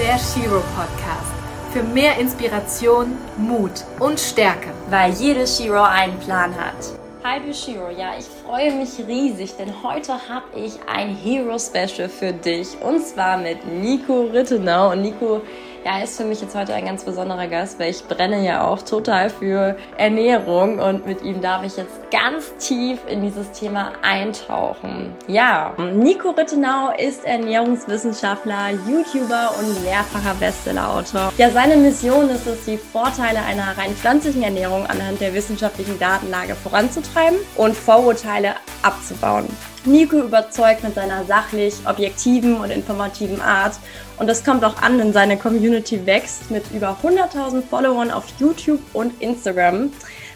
der Shiro Podcast. Für mehr Inspiration, Mut und Stärke. Weil jede Shiro einen Plan hat. Hi du Shiro, ja, ich freue mich riesig, denn heute habe ich ein Hero Special für dich und zwar mit Nico Rittenau. Und Nico ja, er ist für mich jetzt heute ein ganz besonderer Gast, weil ich brenne ja auch total für Ernährung und mit ihm darf ich jetzt ganz tief in dieses Thema eintauchen. Ja, Nico Rittenau ist Ernährungswissenschaftler, YouTuber und mehrfacher Bestsellerautor. Ja, seine Mission ist es, die Vorteile einer rein pflanzlichen Ernährung anhand der wissenschaftlichen Datenlage voranzutreiben und Vorurteile abzubauen. Nico überzeugt mit seiner sachlich, objektiven und informativen Art und das kommt auch an, denn seine Community wächst mit über 100.000 Followern auf YouTube und Instagram.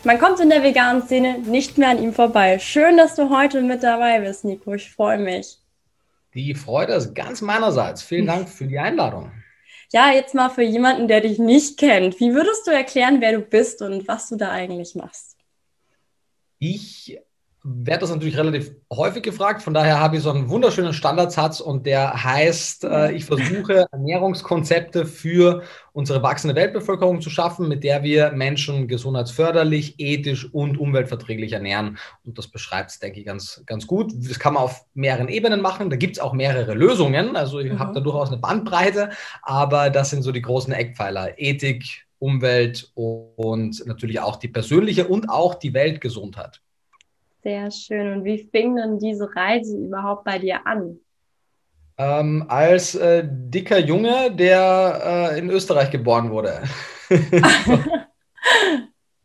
Man kommt in der veganen Szene nicht mehr an ihm vorbei. Schön, dass du heute mit dabei bist, Nico. Ich freue mich. Die Freude ist ganz meinerseits. Vielen Dank für die Einladung. Ja, jetzt mal für jemanden, der dich nicht kennt. Wie würdest du erklären, wer du bist und was du da eigentlich machst? Ich werde das natürlich relativ häufig gefragt. Von daher habe ich so einen wunderschönen Standardsatz und der heißt, äh, ich versuche Ernährungskonzepte für unsere wachsende Weltbevölkerung zu schaffen, mit der wir Menschen gesundheitsförderlich, ethisch und umweltverträglich ernähren. Und das beschreibt es, denke ich, ganz, ganz gut. Das kann man auf mehreren Ebenen machen. Da gibt es auch mehrere Lösungen. Also ich mhm. habe da durchaus eine Bandbreite, aber das sind so die großen Eckpfeiler. Ethik, Umwelt und natürlich auch die persönliche und auch die Weltgesundheit. Sehr schön. Und wie fing denn diese Reise überhaupt bei dir an? Ähm, als äh, dicker Junge, der äh, in Österreich geboren wurde.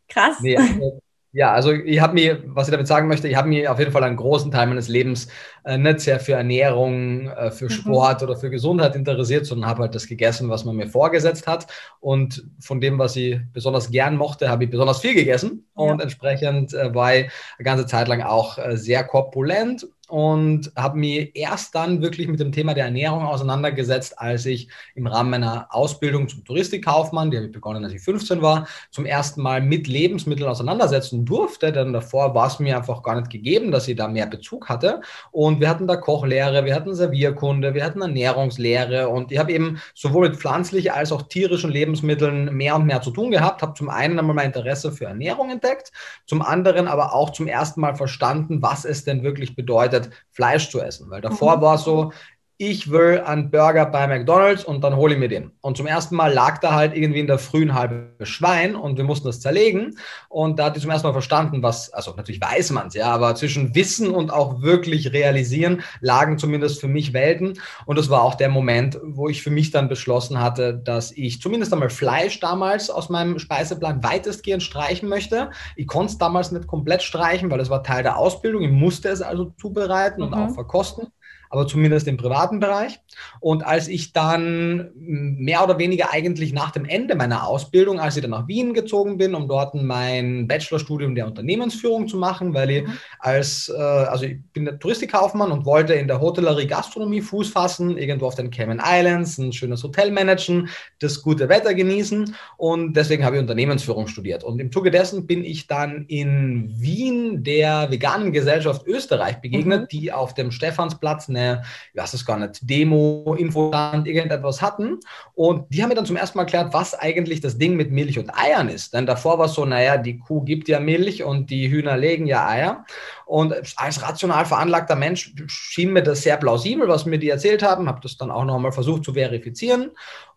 Krass. Nee, also, ja, also ich habe mir, was ich damit sagen möchte, ich habe mir auf jeden Fall einen großen Teil meines Lebens äh, nicht sehr für Ernährung, äh, für mhm. Sport oder für Gesundheit interessiert, sondern habe halt das gegessen, was man mir vorgesetzt hat. Und von dem, was ich besonders gern mochte, habe ich besonders viel gegessen. Ja. Und entsprechend äh, war ich eine ganze Zeit lang auch äh, sehr korpulent und habe mich erst dann wirklich mit dem Thema der Ernährung auseinandergesetzt, als ich im Rahmen meiner Ausbildung zum Touristikkaufmann, die habe ich begonnen, als ich 15 war, zum ersten Mal mit Lebensmitteln auseinandersetzen durfte. Denn davor war es mir einfach gar nicht gegeben, dass ich da mehr Bezug hatte. Und wir hatten da Kochlehre, wir hatten Servierkunde, wir hatten Ernährungslehre und ich habe eben sowohl mit pflanzlichen als auch tierischen Lebensmitteln mehr und mehr zu tun gehabt, habe zum einen einmal mein Interesse für Ernährung entdeckt, zum anderen aber auch zum ersten Mal verstanden, was es denn wirklich bedeutet, Fleisch zu essen. Weil davor mhm. war es so, ich will einen Burger bei McDonald's und dann hole ich mir den. Und zum ersten Mal lag da halt irgendwie in der frühen halbe Schwein und wir mussten das zerlegen. Und da hat ich zum ersten Mal verstanden, was, also natürlich weiß man es, ja, aber zwischen Wissen und auch wirklich realisieren lagen zumindest für mich Welten. Und das war auch der Moment, wo ich für mich dann beschlossen hatte, dass ich zumindest einmal Fleisch damals aus meinem Speiseplan weitestgehend streichen möchte. Ich konnte es damals nicht komplett streichen, weil es war Teil der Ausbildung. Ich musste es also zubereiten und mhm. auch verkosten aber zumindest im privaten Bereich. Und als ich dann mehr oder weniger eigentlich nach dem Ende meiner Ausbildung, als ich dann nach Wien gezogen bin, um dort mein Bachelorstudium der Unternehmensführung zu machen, weil ich mhm. als, äh, also ich bin der Touristikkaufmann und wollte in der Hotellerie Gastronomie Fuß fassen, irgendwo auf den Cayman Islands, ein schönes Hotel managen, das gute Wetter genießen und deswegen habe ich Unternehmensführung studiert. Und im Zuge dessen bin ich dann in Wien der veganen Gesellschaft Österreich begegnet, mhm. die auf dem Stephansplatz eine eine, ich weiß es gar nicht, Demo, Infostand, irgendetwas hatten. Und die haben mir dann zum ersten Mal erklärt, was eigentlich das Ding mit Milch und Eiern ist. Denn davor war es so, naja, die Kuh gibt ja Milch und die Hühner legen ja Eier. Und als rational veranlagter Mensch schien mir das sehr plausibel, was mir die erzählt haben. Habe das dann auch noch einmal versucht zu verifizieren.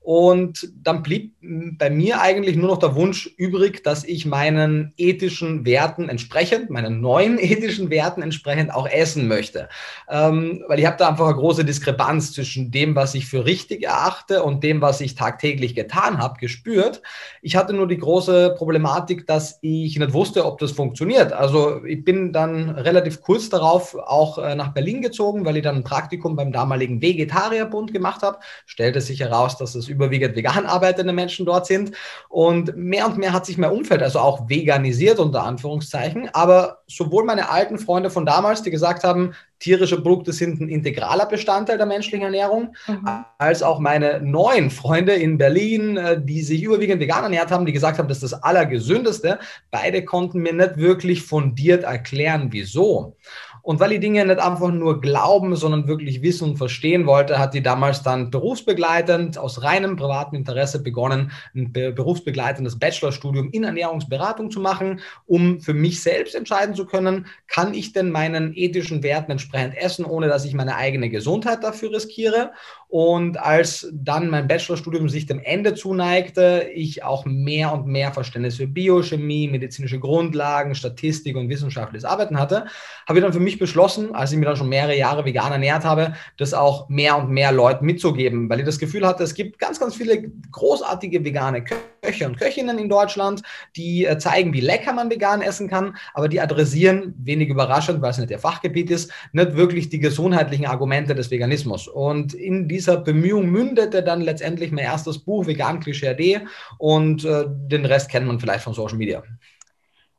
Und dann blieb bei mir eigentlich nur noch der Wunsch übrig, dass ich meinen ethischen Werten entsprechend, meinen neuen ethischen Werten entsprechend auch essen möchte. Ähm, weil ich habe da einfach eine große Diskrepanz zwischen dem, was ich für richtig erachte und dem, was ich tagtäglich getan habe, gespürt. Ich hatte nur die große Problematik, dass ich nicht wusste, ob das funktioniert. Also ich bin dann relativ kurz darauf auch äh, nach Berlin gezogen, weil ich dann ein Praktikum beim damaligen Vegetarierbund gemacht habe. Stellte sich heraus, dass es überwiegend vegan arbeitende Menschen dort sind. Und mehr und mehr hat sich mein Umfeld also auch veganisiert, unter Anführungszeichen. Aber sowohl meine alten Freunde von damals, die gesagt haben, tierische Produkte sind ein integraler Bestandteil der menschlichen Ernährung, mhm. als auch meine neuen Freunde in Berlin, äh, die sich überwiegend vegan ernährt haben, die gesagt haben, das ist das Allergesündeste. Beide konnten mir nicht wirklich fundiert erklären, wieso. Und weil die Dinge nicht einfach nur glauben, sondern wirklich wissen und verstehen wollte, hat die damals dann berufsbegleitend aus reinem privatem Interesse begonnen, ein berufsbegleitendes Bachelorstudium in Ernährungsberatung zu machen, um für mich selbst entscheiden zu können, kann ich denn meinen ethischen Werten entsprechend essen, ohne dass ich meine eigene Gesundheit dafür riskiere. Und als dann mein Bachelorstudium sich dem Ende zuneigte, ich auch mehr und mehr Verständnis für Biochemie, medizinische Grundlagen, Statistik und wissenschaftliches Arbeiten hatte, habe ich dann für mich beschlossen, als ich mir dann schon mehrere Jahre vegan ernährt habe, das auch mehr und mehr Leuten mitzugeben, weil ich das Gefühl hatte, es gibt ganz, ganz viele großartige vegane Köche und Köchinnen in Deutschland, die äh, zeigen, wie lecker man vegan essen kann, aber die adressieren, wenig überraschend, weil es nicht ihr Fachgebiet ist, nicht wirklich die gesundheitlichen Argumente des Veganismus. Und in diesem dieser Bemühung mündete dann letztendlich mein erstes Buch Vegan Klischee D und äh, den Rest kennt man vielleicht von Social Media.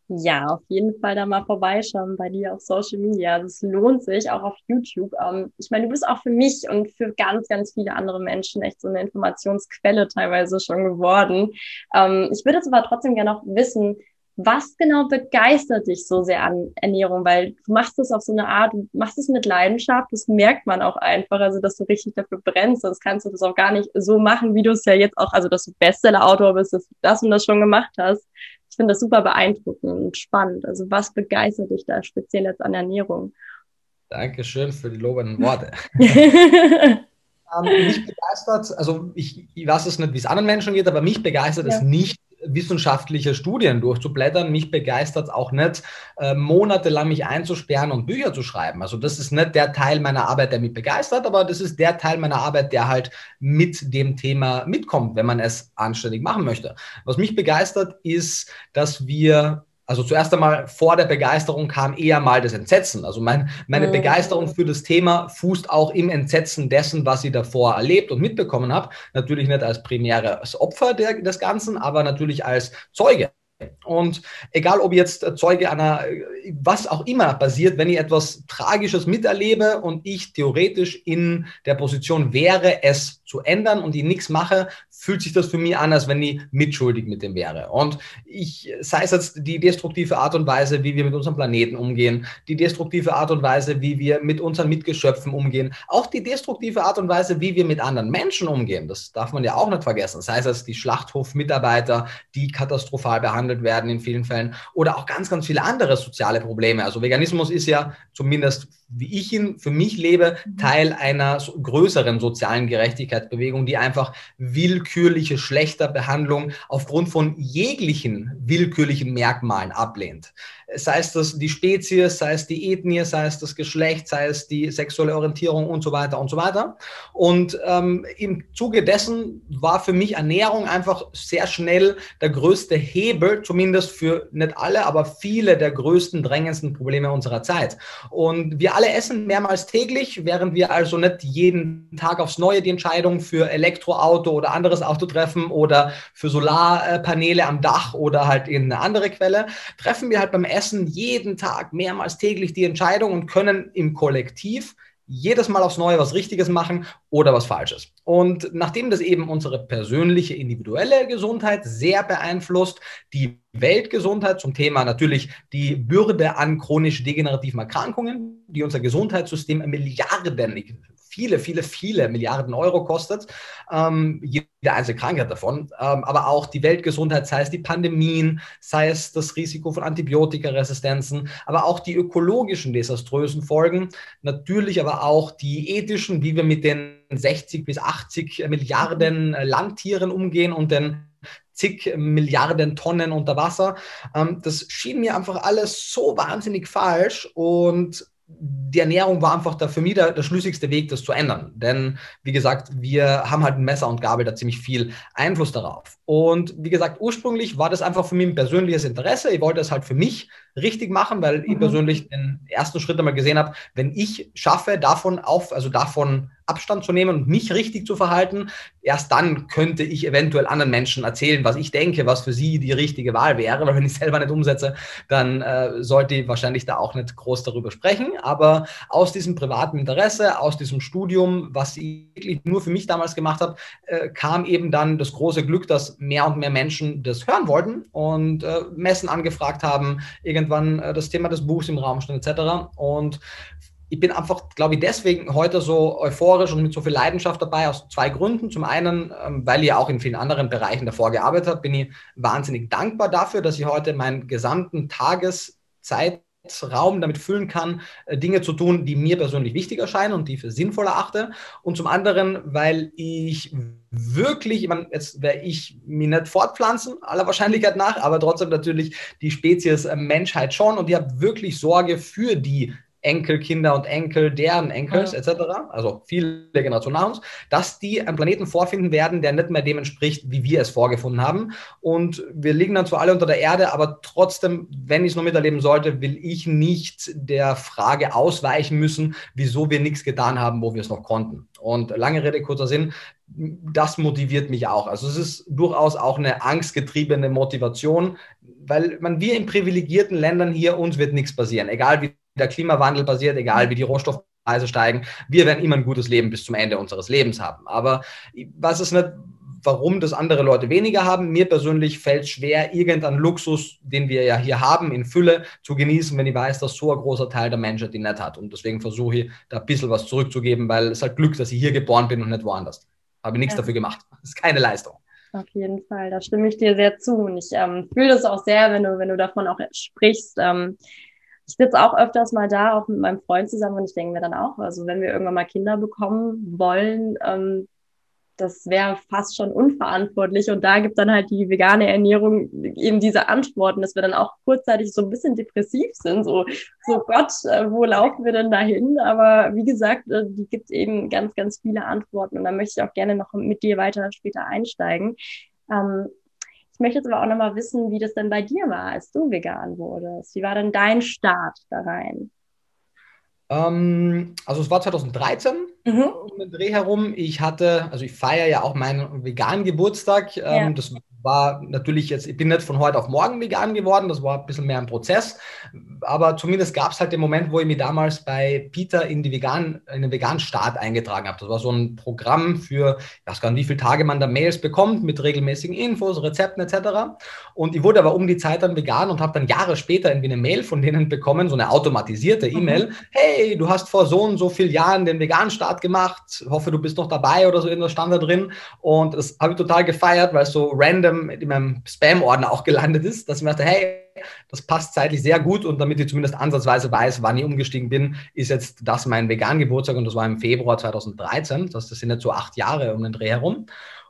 Ja, auf jeden Fall da mal vorbeischauen bei dir auf Social Media. Das lohnt sich, auch auf YouTube. Ähm, ich meine, du bist auch für mich und für ganz, ganz viele andere Menschen echt so eine Informationsquelle teilweise schon geworden. Ähm, ich würde jetzt aber trotzdem gerne noch wissen, was genau begeistert dich so sehr an Ernährung? Weil du machst es auf so eine Art, du machst es mit Leidenschaft, das merkt man auch einfach, also dass du richtig dafür brennst, sonst kannst du das auch gar nicht so machen, wie du es ja jetzt auch, also dass du Bestseller-Autor bist, dass du das und das schon gemacht hast. Ich finde das super beeindruckend und spannend. Also was begeistert dich da speziell jetzt an Ernährung? Dankeschön für die lobenden Worte. ähm, mich begeistert, also ich, ich weiß es nicht, wie es anderen Menschen geht, aber mich begeistert ja. es nicht, wissenschaftliche Studien durchzublättern. Mich begeistert auch nicht, äh, monatelang mich einzusperren und Bücher zu schreiben. Also das ist nicht der Teil meiner Arbeit, der mich begeistert, aber das ist der Teil meiner Arbeit, der halt mit dem Thema mitkommt, wenn man es anständig machen möchte. Was mich begeistert, ist, dass wir also zuerst einmal vor der Begeisterung kam eher mal das Entsetzen. Also mein, meine mhm. Begeisterung für das Thema fußt auch im Entsetzen dessen, was ich davor erlebt und mitbekommen habe. Natürlich nicht als primäres Opfer der, des Ganzen, aber natürlich als Zeuge. Und egal, ob jetzt Zeuge einer, was auch immer passiert, wenn ich etwas Tragisches miterlebe und ich theoretisch in der Position wäre, es zu ändern und ich nichts mache, fühlt sich das für mich an, als wenn ich mitschuldig mit dem wäre. Und ich, sei es jetzt die destruktive Art und Weise, wie wir mit unserem Planeten umgehen, die destruktive Art und Weise, wie wir mit unseren Mitgeschöpfen umgehen, auch die destruktive Art und Weise, wie wir mit anderen Menschen umgehen, das darf man ja auch nicht vergessen. Sei es jetzt die Schlachthofmitarbeiter, die katastrophal behandelt werden in vielen Fällen, oder auch ganz, ganz viele andere soziale Probleme. Also Veganismus ist ja zumindest, wie ich ihn für mich lebe, Teil einer größeren sozialen Gerechtigkeit Gerechtigkeitsbewegung, die einfach willkürliche Schlechterbehandlung aufgrund von jeglichen willkürlichen Merkmalen ablehnt sei es das die Spezies, sei es die Ethnie, sei es das Geschlecht, sei es die sexuelle Orientierung und so weiter und so weiter. Und ähm, im Zuge dessen war für mich Ernährung einfach sehr schnell der größte Hebel, zumindest für nicht alle, aber viele der größten, drängendsten Probleme unserer Zeit. Und wir alle essen mehrmals täglich, während wir also nicht jeden Tag aufs Neue die Entscheidung für Elektroauto oder anderes Auto treffen oder für Solarpaneele am Dach oder halt irgendeine andere Quelle, treffen wir halt beim Essen jeden Tag mehrmals täglich die Entscheidung und können im Kollektiv jedes Mal aufs Neue was Richtiges machen oder was Falsches. Und nachdem das eben unsere persönliche, individuelle Gesundheit sehr beeinflusst, die Weltgesundheit zum Thema natürlich die Bürde an chronisch degenerativen Erkrankungen, die unser Gesundheitssystem Milliarden, viele, viele, viele Milliarden Euro kostet, ähm, jede einzelne Krankheit davon, ähm, aber auch die Weltgesundheit, sei es die Pandemien, sei es das Risiko von Antibiotikaresistenzen, aber auch die ökologischen desaströsen Folgen, natürlich aber auch die ethischen, wie wir mit den 60 bis 80 Milliarden Landtieren umgehen und den zig Milliarden Tonnen unter Wasser. Ähm, das schien mir einfach alles so wahnsinnig falsch und die Ernährung war einfach der, für mich der, der, schlüssigste Weg, das zu ändern. Denn, wie gesagt, wir haben halt Messer und Gabel da ziemlich viel Einfluss darauf. Und wie gesagt, ursprünglich war das einfach für mich ein persönliches Interesse. Ich wollte es halt für mich richtig machen, weil mhm. ich persönlich den ersten Schritt einmal gesehen habe, wenn ich schaffe, davon auf, also davon Abstand zu nehmen und mich richtig zu verhalten, erst dann könnte ich eventuell anderen Menschen erzählen, was ich denke, was für sie die richtige Wahl wäre. Weil wenn ich selber nicht umsetze, dann äh, sollte ich wahrscheinlich da auch nicht groß darüber sprechen. Aber aus diesem privaten Interesse, aus diesem Studium, was ich wirklich nur für mich damals gemacht habe, äh, kam eben dann das große Glück, dass mehr und mehr Menschen das hören wollten und äh, Messen angefragt haben, irgendwie irgendwann äh, das Thema des Buchs im Raum stand etc. Und ich bin einfach, glaube ich, deswegen heute so euphorisch und mit so viel Leidenschaft dabei, aus zwei Gründen. Zum einen, ähm, weil ihr auch in vielen anderen Bereichen davor gearbeitet habt, bin ich wahnsinnig dankbar dafür, dass ich heute meinen gesamten Tageszeit Raum damit füllen kann, äh, Dinge zu tun, die mir persönlich wichtig erscheinen und die für sinnvoll erachte. Und zum anderen, weil ich wirklich, ich meine, jetzt werde ich mich nicht fortpflanzen, aller Wahrscheinlichkeit nach, aber trotzdem natürlich die Spezies äh, Menschheit schon und ich habe wirklich Sorge für die Enkelkinder und Enkel, deren Enkels ja. etc., also viele Generationen nach uns, dass die einen Planeten vorfinden werden, der nicht mehr dem entspricht, wie wir es vorgefunden haben. Und wir liegen dann zwar alle unter der Erde, aber trotzdem, wenn ich es noch miterleben sollte, will ich nicht der Frage ausweichen müssen, wieso wir nichts getan haben, wo wir es noch konnten. Und lange Rede, kurzer Sinn, das motiviert mich auch. Also es ist durchaus auch eine angstgetriebene Motivation, weil man wir in privilegierten Ländern hier, uns wird nichts passieren, egal wie der Klimawandel passiert, egal wie die Rohstoffpreise steigen, wir werden immer ein gutes Leben bis zum Ende unseres Lebens haben. Aber ich weiß es nicht, warum das andere Leute weniger haben. Mir persönlich fällt es schwer, irgendeinen Luxus, den wir ja hier haben, in Fülle zu genießen, wenn ich weiß, dass so ein großer Teil der Menschheit die nicht hat. Und deswegen versuche ich, da ein bisschen was zurückzugeben, weil es halt Glück, dass ich hier geboren bin und nicht woanders. Habe nichts ja. dafür gemacht. Das ist keine Leistung. Auf jeden Fall, da stimme ich dir sehr zu. Und ich ähm, fühle das auch sehr, wenn du, wenn du davon auch sprichst. Ähm, ich sitze auch öfters mal da, auch mit meinem Freund zusammen und ich denke mir dann auch, also wenn wir irgendwann mal Kinder bekommen wollen, ähm, das wäre fast schon unverantwortlich. Und da gibt dann halt die vegane Ernährung eben diese Antworten, dass wir dann auch kurzzeitig so ein bisschen depressiv sind. So, so Gott, äh, wo laufen wir denn dahin? Aber wie gesagt, äh, die gibt eben ganz, ganz viele Antworten. Und da möchte ich auch gerne noch mit dir weiter später einsteigen. Ähm, ich möchte jetzt aber auch nochmal wissen, wie das denn bei dir war, als du vegan wurdest. Wie war denn dein Start da rein? Ähm, also es war 2013 mhm. um den Dreh herum. Ich hatte, also ich feiere ja auch meinen veganen Geburtstag. Ähm, ja. Das war natürlich jetzt, ich bin nicht von heute auf morgen vegan geworden, das war ein bisschen mehr ein Prozess, aber zumindest gab es halt den Moment, wo ich mich damals bei Peter in, die vegan, in den veganen Start eingetragen habe. Das war so ein Programm für, ich weiß gar nicht, wie viele Tage man da Mails bekommt mit regelmäßigen Infos, Rezepten etc. Und ich wurde aber um die Zeit dann vegan und habe dann Jahre später irgendwie eine Mail von denen bekommen, so eine automatisierte mhm. E-Mail. Mhm. Hey, du hast vor so und so vielen Jahren den veganen Start gemacht, hoffe du bist noch dabei oder so irgendwas stand da drin. Und das habe ich total gefeiert, weil es so random meinem, in meinem Spam-Ordner auch gelandet ist, dass ich mir dachte, hey, das passt zeitlich sehr gut und damit ich zumindest ansatzweise weiß, wann ich umgestiegen bin, ist jetzt das mein Vegan-Geburtstag und das war im Februar 2013. Das, das sind jetzt so acht Jahre um den Dreh herum.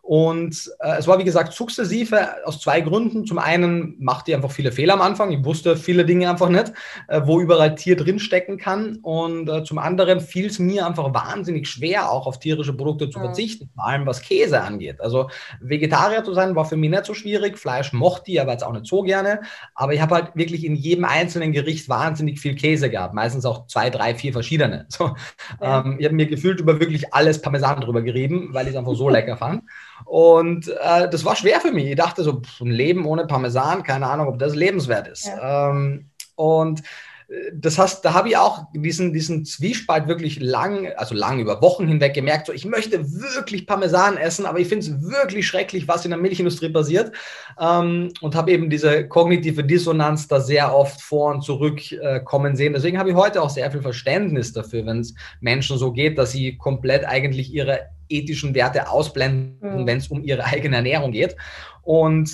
Und äh, es war, wie gesagt, sukzessive aus zwei Gründen. Zum einen machte ich einfach viele Fehler am Anfang. Ich wusste viele Dinge einfach nicht, äh, wo überall Tier drinstecken kann. Und äh, zum anderen fiel es mir einfach wahnsinnig schwer, auch auf tierische Produkte zu verzichten, vor allem was Käse angeht. Also Vegetarier zu sein, war für mich nicht so schwierig. Fleisch mochte ich aber jetzt auch nicht so gerne. Aber ich habe halt wirklich in jedem einzelnen Gericht wahnsinnig viel Käse gehabt. Meistens auch zwei, drei, vier verschiedene. So, ähm, ich habe mir gefühlt über wirklich alles Parmesan drüber gerieben, weil ich es einfach so lecker fand. Und äh, das war schwer für mich. Ich dachte so, ein Leben ohne Parmesan, keine Ahnung, ob das lebenswert ist. Ja. Ähm, und äh, das heißt, da habe ich auch diesen, diesen Zwiespalt wirklich lang, also lang über Wochen hinweg gemerkt, so ich möchte wirklich Parmesan essen, aber ich finde es wirklich schrecklich, was in der Milchindustrie passiert ähm, und habe eben diese kognitive Dissonanz da sehr oft vor und zurück äh, kommen sehen. Deswegen habe ich heute auch sehr viel Verständnis dafür, wenn es Menschen so geht, dass sie komplett eigentlich ihre ethischen Werte ausblenden, mhm. wenn es um ihre eigene Ernährung geht. Und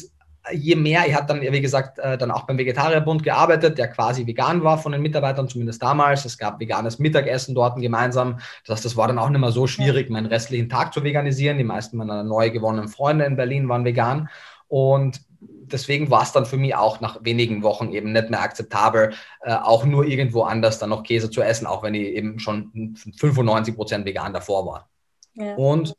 je mehr, ich habe dann, wie gesagt, äh, dann auch beim Vegetarierbund gearbeitet, der quasi vegan war von den Mitarbeitern, zumindest damals. Es gab veganes Mittagessen dort gemeinsam. Das heißt, das war dann auch nicht mehr so schwierig, meinen restlichen Tag zu veganisieren. Die meisten meiner neu gewonnenen Freunde in Berlin waren vegan. Und deswegen war es dann für mich auch nach wenigen Wochen eben nicht mehr akzeptabel, äh, auch nur irgendwo anders dann noch Käse zu essen, auch wenn ich eben schon 95 Prozent vegan davor war. Und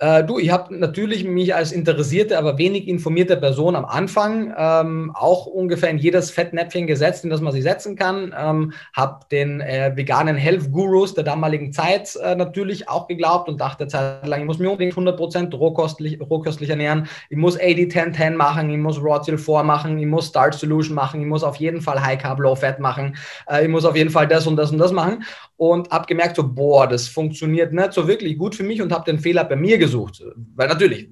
äh, du, ich habe natürlich mich als interessierte, aber wenig informierte Person am Anfang ähm, auch ungefähr in jedes Fettnäpfchen gesetzt, in das man sich setzen kann. Ähm, habe den äh, veganen Health Gurus der damaligen Zeit äh, natürlich auch geglaubt und dachte zeitlang, ich muss mich unbedingt 100% rohköstlich, rohköstlich ernähren. Ich muss 80-10-10 machen, ich muss Raw Till 4 machen, ich muss Start Solution machen, ich muss auf jeden Fall High Carb, Low Fat machen, äh, ich muss auf jeden Fall das und das und das machen. Und habe gemerkt, so, boah, das funktioniert nicht so wirklich gut für mich und habe den Fehler bei mir gesucht. Weil natürlich,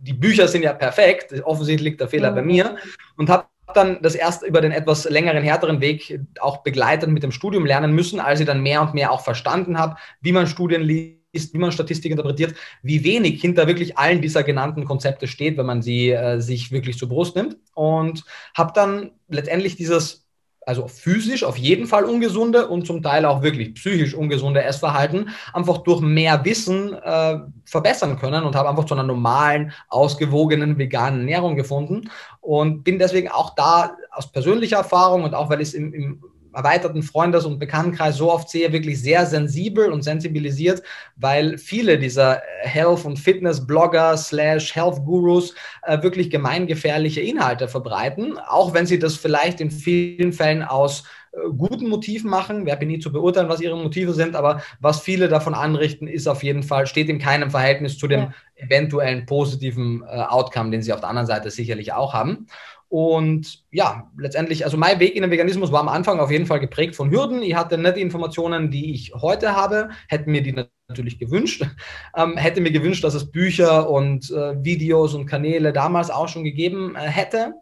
die Bücher sind ja perfekt, offensichtlich liegt der Fehler mhm. bei mir und habe dann das erst über den etwas längeren, härteren Weg auch begleitend mit dem Studium lernen müssen, als ich dann mehr und mehr auch verstanden habe, wie man Studien liest, wie man Statistik interpretiert, wie wenig hinter wirklich allen dieser genannten Konzepte steht, wenn man sie äh, sich wirklich zur Brust nimmt. Und habe dann letztendlich dieses also physisch auf jeden Fall ungesunde und zum Teil auch wirklich psychisch ungesunde Essverhalten einfach durch mehr Wissen äh, verbessern können und habe einfach zu einer normalen, ausgewogenen veganen Ernährung gefunden und bin deswegen auch da aus persönlicher Erfahrung und auch weil ich es im, im erweiterten Freundes- und Bekanntenkreis so oft sehe, wirklich sehr sensibel und sensibilisiert, weil viele dieser Health- und Fitness-Blogger slash Health-Gurus äh, wirklich gemeingefährliche Inhalte verbreiten, auch wenn sie das vielleicht in vielen Fällen aus äh, guten Motiven machen. Wer bin nie zu beurteilen, was ihre Motive sind, aber was viele davon anrichten, ist auf jeden Fall, steht in keinem Verhältnis zu dem ja. eventuellen positiven äh, Outcome, den sie auf der anderen Seite sicherlich auch haben. Und ja, letztendlich, also mein Weg in den Veganismus war am Anfang auf jeden Fall geprägt von Hürden. Ich hatte nicht die Informationen, die ich heute habe, hätte mir die natürlich gewünscht. Ähm, hätte mir gewünscht, dass es Bücher und äh, Videos und Kanäle damals auch schon gegeben äh, hätte.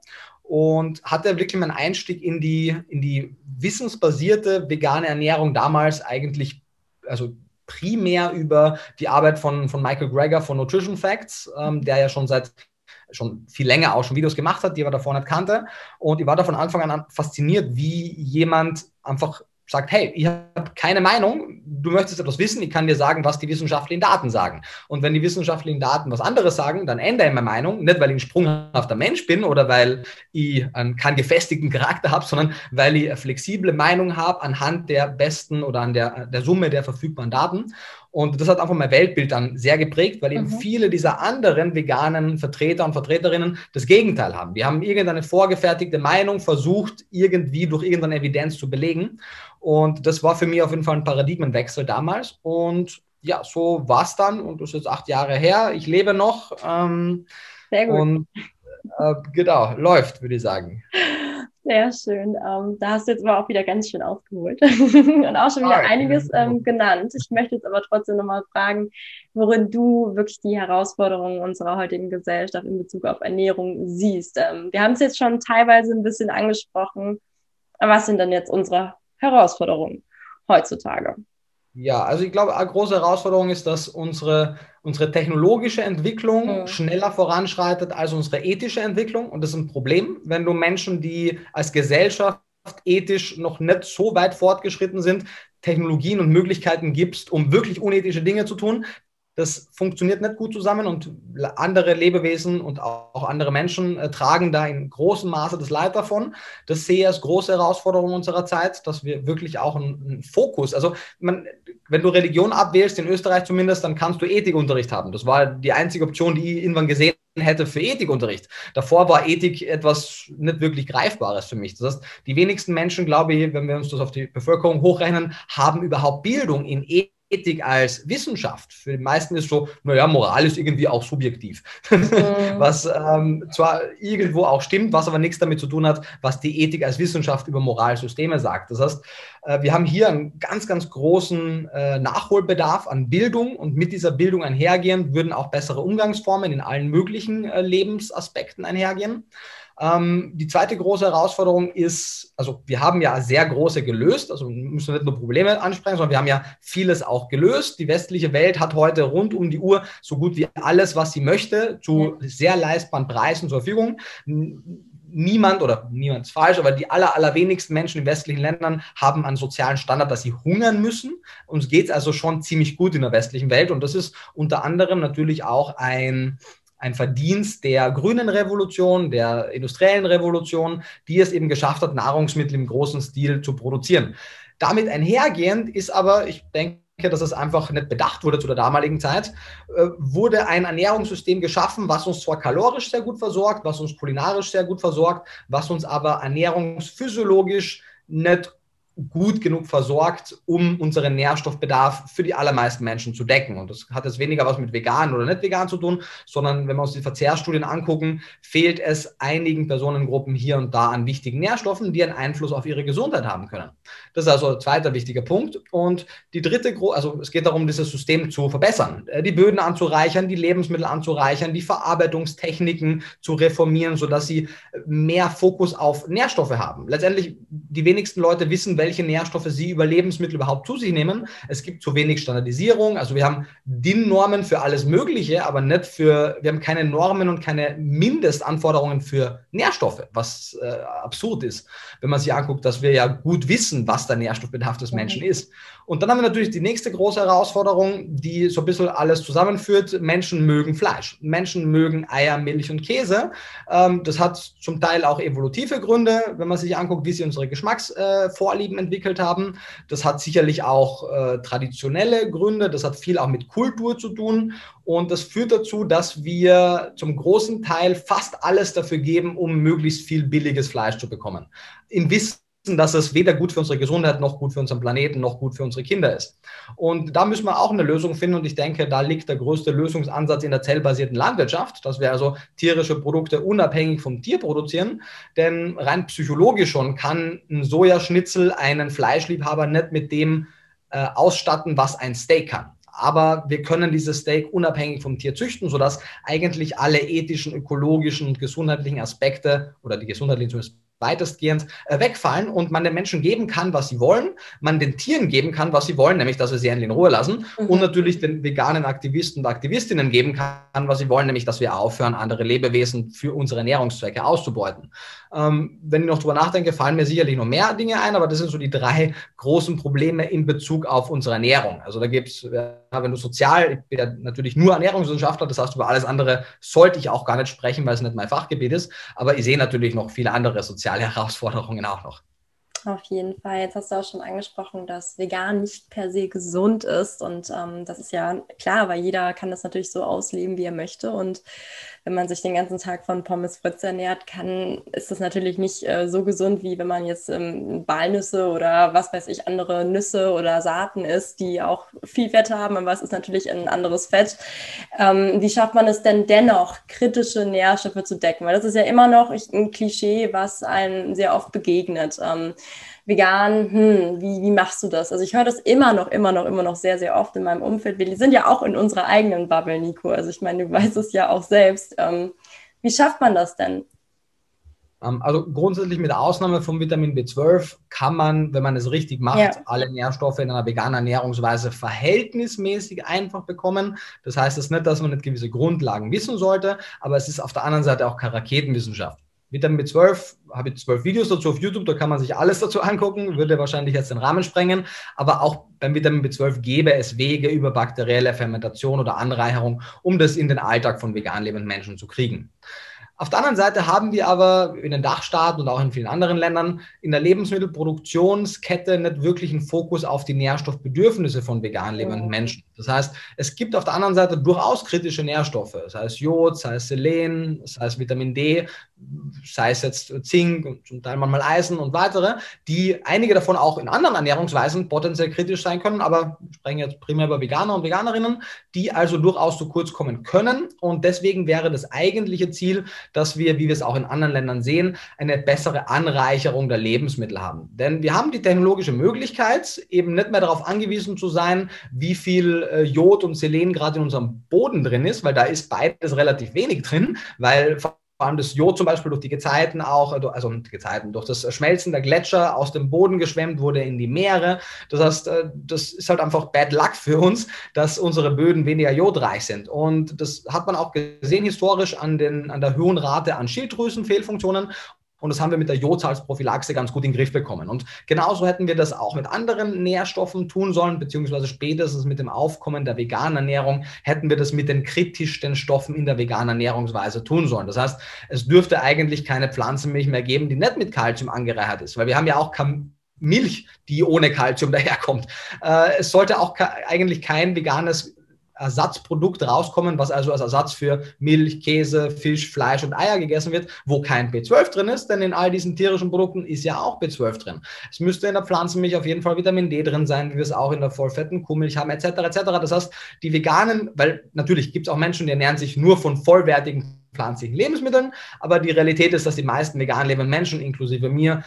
Und hatte wirklich meinen Einstieg in die, in die wissensbasierte vegane Ernährung damals eigentlich, also primär über die Arbeit von, von Michael Greger von Nutrition Facts, ähm, der ja schon seit schon viel länger auch schon Videos gemacht hat, die er davor nicht kannte. Und ich war da von Anfang an fasziniert, wie jemand einfach sagt, hey, ich habe keine Meinung, du möchtest etwas wissen, ich kann dir sagen, was die wissenschaftlichen Daten sagen. Und wenn die wissenschaftlichen Daten was anderes sagen, dann ändere ich meine Meinung, nicht weil ich ein sprunghafter Mensch bin oder weil ich einen, keinen gefestigten Charakter habe, sondern weil ich eine flexible Meinung habe anhand der besten oder an der, der Summe der verfügbaren Daten. Und das hat einfach mein Weltbild dann sehr geprägt, weil eben mhm. viele dieser anderen veganen Vertreter und Vertreterinnen das Gegenteil haben. Die haben irgendeine vorgefertigte Meinung versucht, irgendwie durch irgendeine Evidenz zu belegen. Und das war für mich auf jeden Fall ein Paradigmenwechsel damals. Und ja, so war es dann. Und das ist jetzt acht Jahre her. Ich lebe noch. Ähm, Sehr gut. Und äh, genau, läuft, würde ich sagen. Sehr schön. Ähm, da hast du jetzt aber auch wieder ganz schön aufgeholt und auch schon wieder einiges ähm, genannt. Ich möchte jetzt aber trotzdem nochmal fragen, worin du wirklich die Herausforderungen unserer heutigen Gesellschaft in Bezug auf Ernährung siehst. Ähm, wir haben es jetzt schon teilweise ein bisschen angesprochen. Was sind denn jetzt unsere Herausforderungen heutzutage? Ja, also ich glaube, eine große Herausforderung ist, dass unsere, unsere technologische Entwicklung mhm. schneller voranschreitet als unsere ethische Entwicklung. Und das ist ein Problem, wenn du Menschen, die als Gesellschaft ethisch noch nicht so weit fortgeschritten sind, Technologien und Möglichkeiten gibst, um wirklich unethische Dinge zu tun, das funktioniert nicht gut zusammen und andere Lebewesen und auch andere Menschen äh, tragen da in großem Maße das Leid davon. Das sehe ich als große Herausforderung unserer Zeit, dass wir wirklich auch einen, Fokus, also man, wenn du Religion abwählst, in Österreich zumindest, dann kannst du Ethikunterricht haben. Das war die einzige Option, die ich irgendwann gesehen hätte für Ethikunterricht. Davor war Ethik etwas nicht wirklich Greifbares für mich. Das heißt, die wenigsten Menschen, glaube ich, wenn wir uns das auf die Bevölkerung hochrechnen, haben überhaupt Bildung in Ethik Ethik als Wissenschaft. Für die meisten ist so, naja, Moral ist irgendwie auch subjektiv. Mhm. was ähm, zwar irgendwo auch stimmt, was aber nichts damit zu tun hat, was die Ethik als Wissenschaft über Moralsysteme sagt. Das heißt, äh, wir haben hier einen ganz, ganz großen äh, Nachholbedarf an Bildung und mit dieser Bildung einhergehend würden auch bessere Umgangsformen in allen möglichen äh, Lebensaspekten einhergehen. Ähm, die zweite große Herausforderung ist, also wir haben ja sehr große gelöst, also müssen wir nicht nur Probleme ansprechen, sondern wir haben ja vieles auch gelöst. Die westliche Welt hat heute rund um die Uhr so gut wie alles, was sie möchte, zu sehr leistbaren Preisen zur Verfügung niemand oder niemand ist falsch, aber die aller, allerwenigsten Menschen in westlichen Ländern haben einen sozialen Standard, dass sie hungern müssen. Uns geht es also schon ziemlich gut in der westlichen Welt und das ist unter anderem natürlich auch ein, ein Verdienst der grünen Revolution, der industriellen Revolution, die es eben geschafft hat, Nahrungsmittel im großen Stil zu produzieren. Damit einhergehend ist aber, ich denke, dass es einfach nicht bedacht wurde zu der damaligen Zeit, äh, wurde ein Ernährungssystem geschaffen, was uns zwar kalorisch sehr gut versorgt, was uns kulinarisch sehr gut versorgt, was uns aber ernährungsphysiologisch nicht gut genug versorgt, um unseren Nährstoffbedarf für die allermeisten Menschen zu decken. Und das hat jetzt weniger was mit vegan oder nicht vegan zu tun, sondern wenn wir uns die Verzehrstudien angucken, fehlt es einigen Personengruppen hier und da an wichtigen Nährstoffen, die einen Einfluss auf ihre Gesundheit haben können. Das ist also ein zweiter wichtiger Punkt. Und die dritte, also es geht darum, dieses System zu verbessern, äh, die Böden anzureichern, die Lebensmittel anzureichern, die Verarbeitungstechniken zu reformieren, sodass sie mehr Fokus auf Nährstoffe haben. Letztendlich, die wenigsten Leute wissen, welche welche Nährstoffe sie über Lebensmittel überhaupt zu sich nehmen. Es gibt zu wenig Standardisierung. Also wir haben DIN-Normen für alles Mögliche, aber nicht für, wir haben keine Normen und keine Mindestanforderungen für Nährstoffe, was äh, absurd ist, wenn man sich anguckt, dass wir ja gut wissen, was der Nährstoffbedarf des Menschen ist. Und dann haben wir natürlich die nächste große Herausforderung, die so ein bisschen alles zusammenführt. Menschen mögen Fleisch. Menschen mögen Eier, Milch und Käse. Ähm, das hat zum Teil auch evolutive Gründe, wenn man sich anguckt, wie sie unsere Geschmacksvorlieben entwickelt haben. Das hat sicherlich auch äh, traditionelle Gründe, das hat viel auch mit Kultur zu tun und das führt dazu, dass wir zum großen Teil fast alles dafür geben, um möglichst viel billiges Fleisch zu bekommen. Im Wissen dass es weder gut für unsere Gesundheit noch gut für unseren Planeten noch gut für unsere Kinder ist. Und da müssen wir auch eine Lösung finden. Und ich denke, da liegt der größte Lösungsansatz in der zellbasierten Landwirtschaft, dass wir also tierische Produkte unabhängig vom Tier produzieren, denn rein psychologisch schon kann ein Sojaschnitzel einen Fleischliebhaber nicht mit dem äh, ausstatten, was ein Steak kann. Aber wir können dieses Steak unabhängig vom Tier züchten, sodass eigentlich alle ethischen, ökologischen und gesundheitlichen Aspekte oder die gesundheitlichen weitestgehend äh, wegfallen und man den Menschen geben kann, was sie wollen, man den Tieren geben kann, was sie wollen, nämlich dass wir sie endlich in Ruhe lassen mhm. und natürlich den veganen Aktivisten und Aktivistinnen geben kann, was sie wollen, nämlich dass wir aufhören, andere Lebewesen für unsere Ernährungszwecke auszubeuten. Ähm, wenn ich noch drüber nachdenke, fallen mir sicherlich noch mehr Dinge ein, aber das sind so die drei großen Probleme in Bezug auf unsere Ernährung. Also da gibt es, wenn du sozial, ich bin ja natürlich nur Ernährungswissenschaftler, das heißt, über alles andere sollte ich auch gar nicht sprechen, weil es nicht mein Fachgebiet ist, aber ich sehe natürlich noch viele andere soziale soziale Herausforderungen auch noch. Auf jeden Fall. Jetzt hast du auch schon angesprochen, dass vegan nicht per se gesund ist. Und ähm, das ist ja klar, weil jeder kann das natürlich so ausleben, wie er möchte. Und wenn man sich den ganzen Tag von Pommes Fritz ernährt, kann, ist das natürlich nicht äh, so gesund, wie wenn man jetzt ähm, Walnüsse oder was weiß ich, andere Nüsse oder Saaten isst, die auch viel Fett haben, aber es ist natürlich ein anderes Fett. Ähm, wie schafft man es denn dennoch, kritische Nährstoffe zu decken? Weil das ist ja immer noch ein Klischee, was einem sehr oft begegnet. Ähm, vegan, hm, wie, wie machst du das? Also ich höre das immer noch, immer noch, immer noch sehr, sehr oft in meinem Umfeld. Wir sind ja auch in unserer eigenen Bubble, Nico. Also ich meine, du weißt es ja auch selbst. Ähm, wie schafft man das denn? Ähm, also grundsätzlich mit Ausnahme von Vitamin B12 kann man, wenn man es richtig macht, ja. alle Nährstoffe in einer veganen Ernährungsweise verhältnismäßig einfach bekommen. Das heißt es nicht, dass man nicht gewisse Grundlagen wissen sollte, aber es ist auf der anderen Seite auch keine Raketenwissenschaft. Vitamin B12 habe ich zwölf Videos dazu auf YouTube, da kann man sich alles dazu angucken, würde wahrscheinlich jetzt den Rahmen sprengen. Aber auch beim Vitamin B12 gäbe es Wege über bakterielle Fermentation oder Anreicherung, um das in den Alltag von vegan lebenden Menschen zu kriegen. Auf der anderen Seite haben wir aber in den Dachstaaten und auch in vielen anderen Ländern in der Lebensmittelproduktionskette nicht wirklich einen Fokus auf die Nährstoffbedürfnisse von vegan lebenden Menschen. Das heißt, es gibt auf der anderen Seite durchaus kritische Nährstoffe, sei es Jod, sei es Selen, sei es Vitamin D, sei es jetzt Zink und zum Teil manchmal Eisen und weitere, die einige davon auch in anderen Ernährungsweisen potenziell kritisch sein können, aber wir sprechen jetzt primär über Veganer und Veganerinnen, die also durchaus zu kurz kommen können. Und deswegen wäre das eigentliche Ziel, dass wir, wie wir es auch in anderen Ländern sehen, eine bessere Anreicherung der Lebensmittel haben. Denn wir haben die technologische Möglichkeit, eben nicht mehr darauf angewiesen zu sein, wie viel äh, Jod und Selen gerade in unserem Boden drin ist, weil da ist beides relativ wenig drin, weil vor allem das Jod zum Beispiel durch die Gezeiten auch, äh, also Gezeiten, durch das Schmelzen der Gletscher aus dem Boden geschwemmt wurde in die Meere. Das heißt, äh, das ist halt einfach Bad Luck für uns, dass unsere Böden weniger jodreich sind. Und das hat man auch gesehen historisch an, den, an der hohen Rate an Schilddrüsenfehlfunktionen. Und das haben wir mit der Jodsalzprophylaxe ganz gut in den Griff bekommen. Und genauso hätten wir das auch mit anderen Nährstoffen tun sollen, beziehungsweise spätestens mit dem Aufkommen der veganen Ernährung hätten wir das mit den kritischsten Stoffen in der veganen Ernährungsweise tun sollen. Das heißt, es dürfte eigentlich keine Pflanzenmilch mehr geben, die nicht mit Kalzium angereichert ist, weil wir haben ja auch Milch, die ohne Kalzium daherkommt. Äh, es sollte auch eigentlich kein veganes Ersatzprodukt rauskommen, was also als Ersatz für Milch, Käse, Fisch, Fleisch und Eier gegessen wird, wo kein B12 drin ist, denn in all diesen tierischen Produkten ist ja auch B12 drin. Es müsste in der Pflanzenmilch auf jeden Fall Vitamin D drin sein, wie wir es auch in der vollfetten Kuhmilch haben, etc. etc. Das heißt, die veganen, weil natürlich gibt es auch Menschen, die ernähren sich nur von vollwertigen pflanzlichen Lebensmitteln, aber die Realität ist, dass die meisten vegan lebenden Menschen, inklusive mir,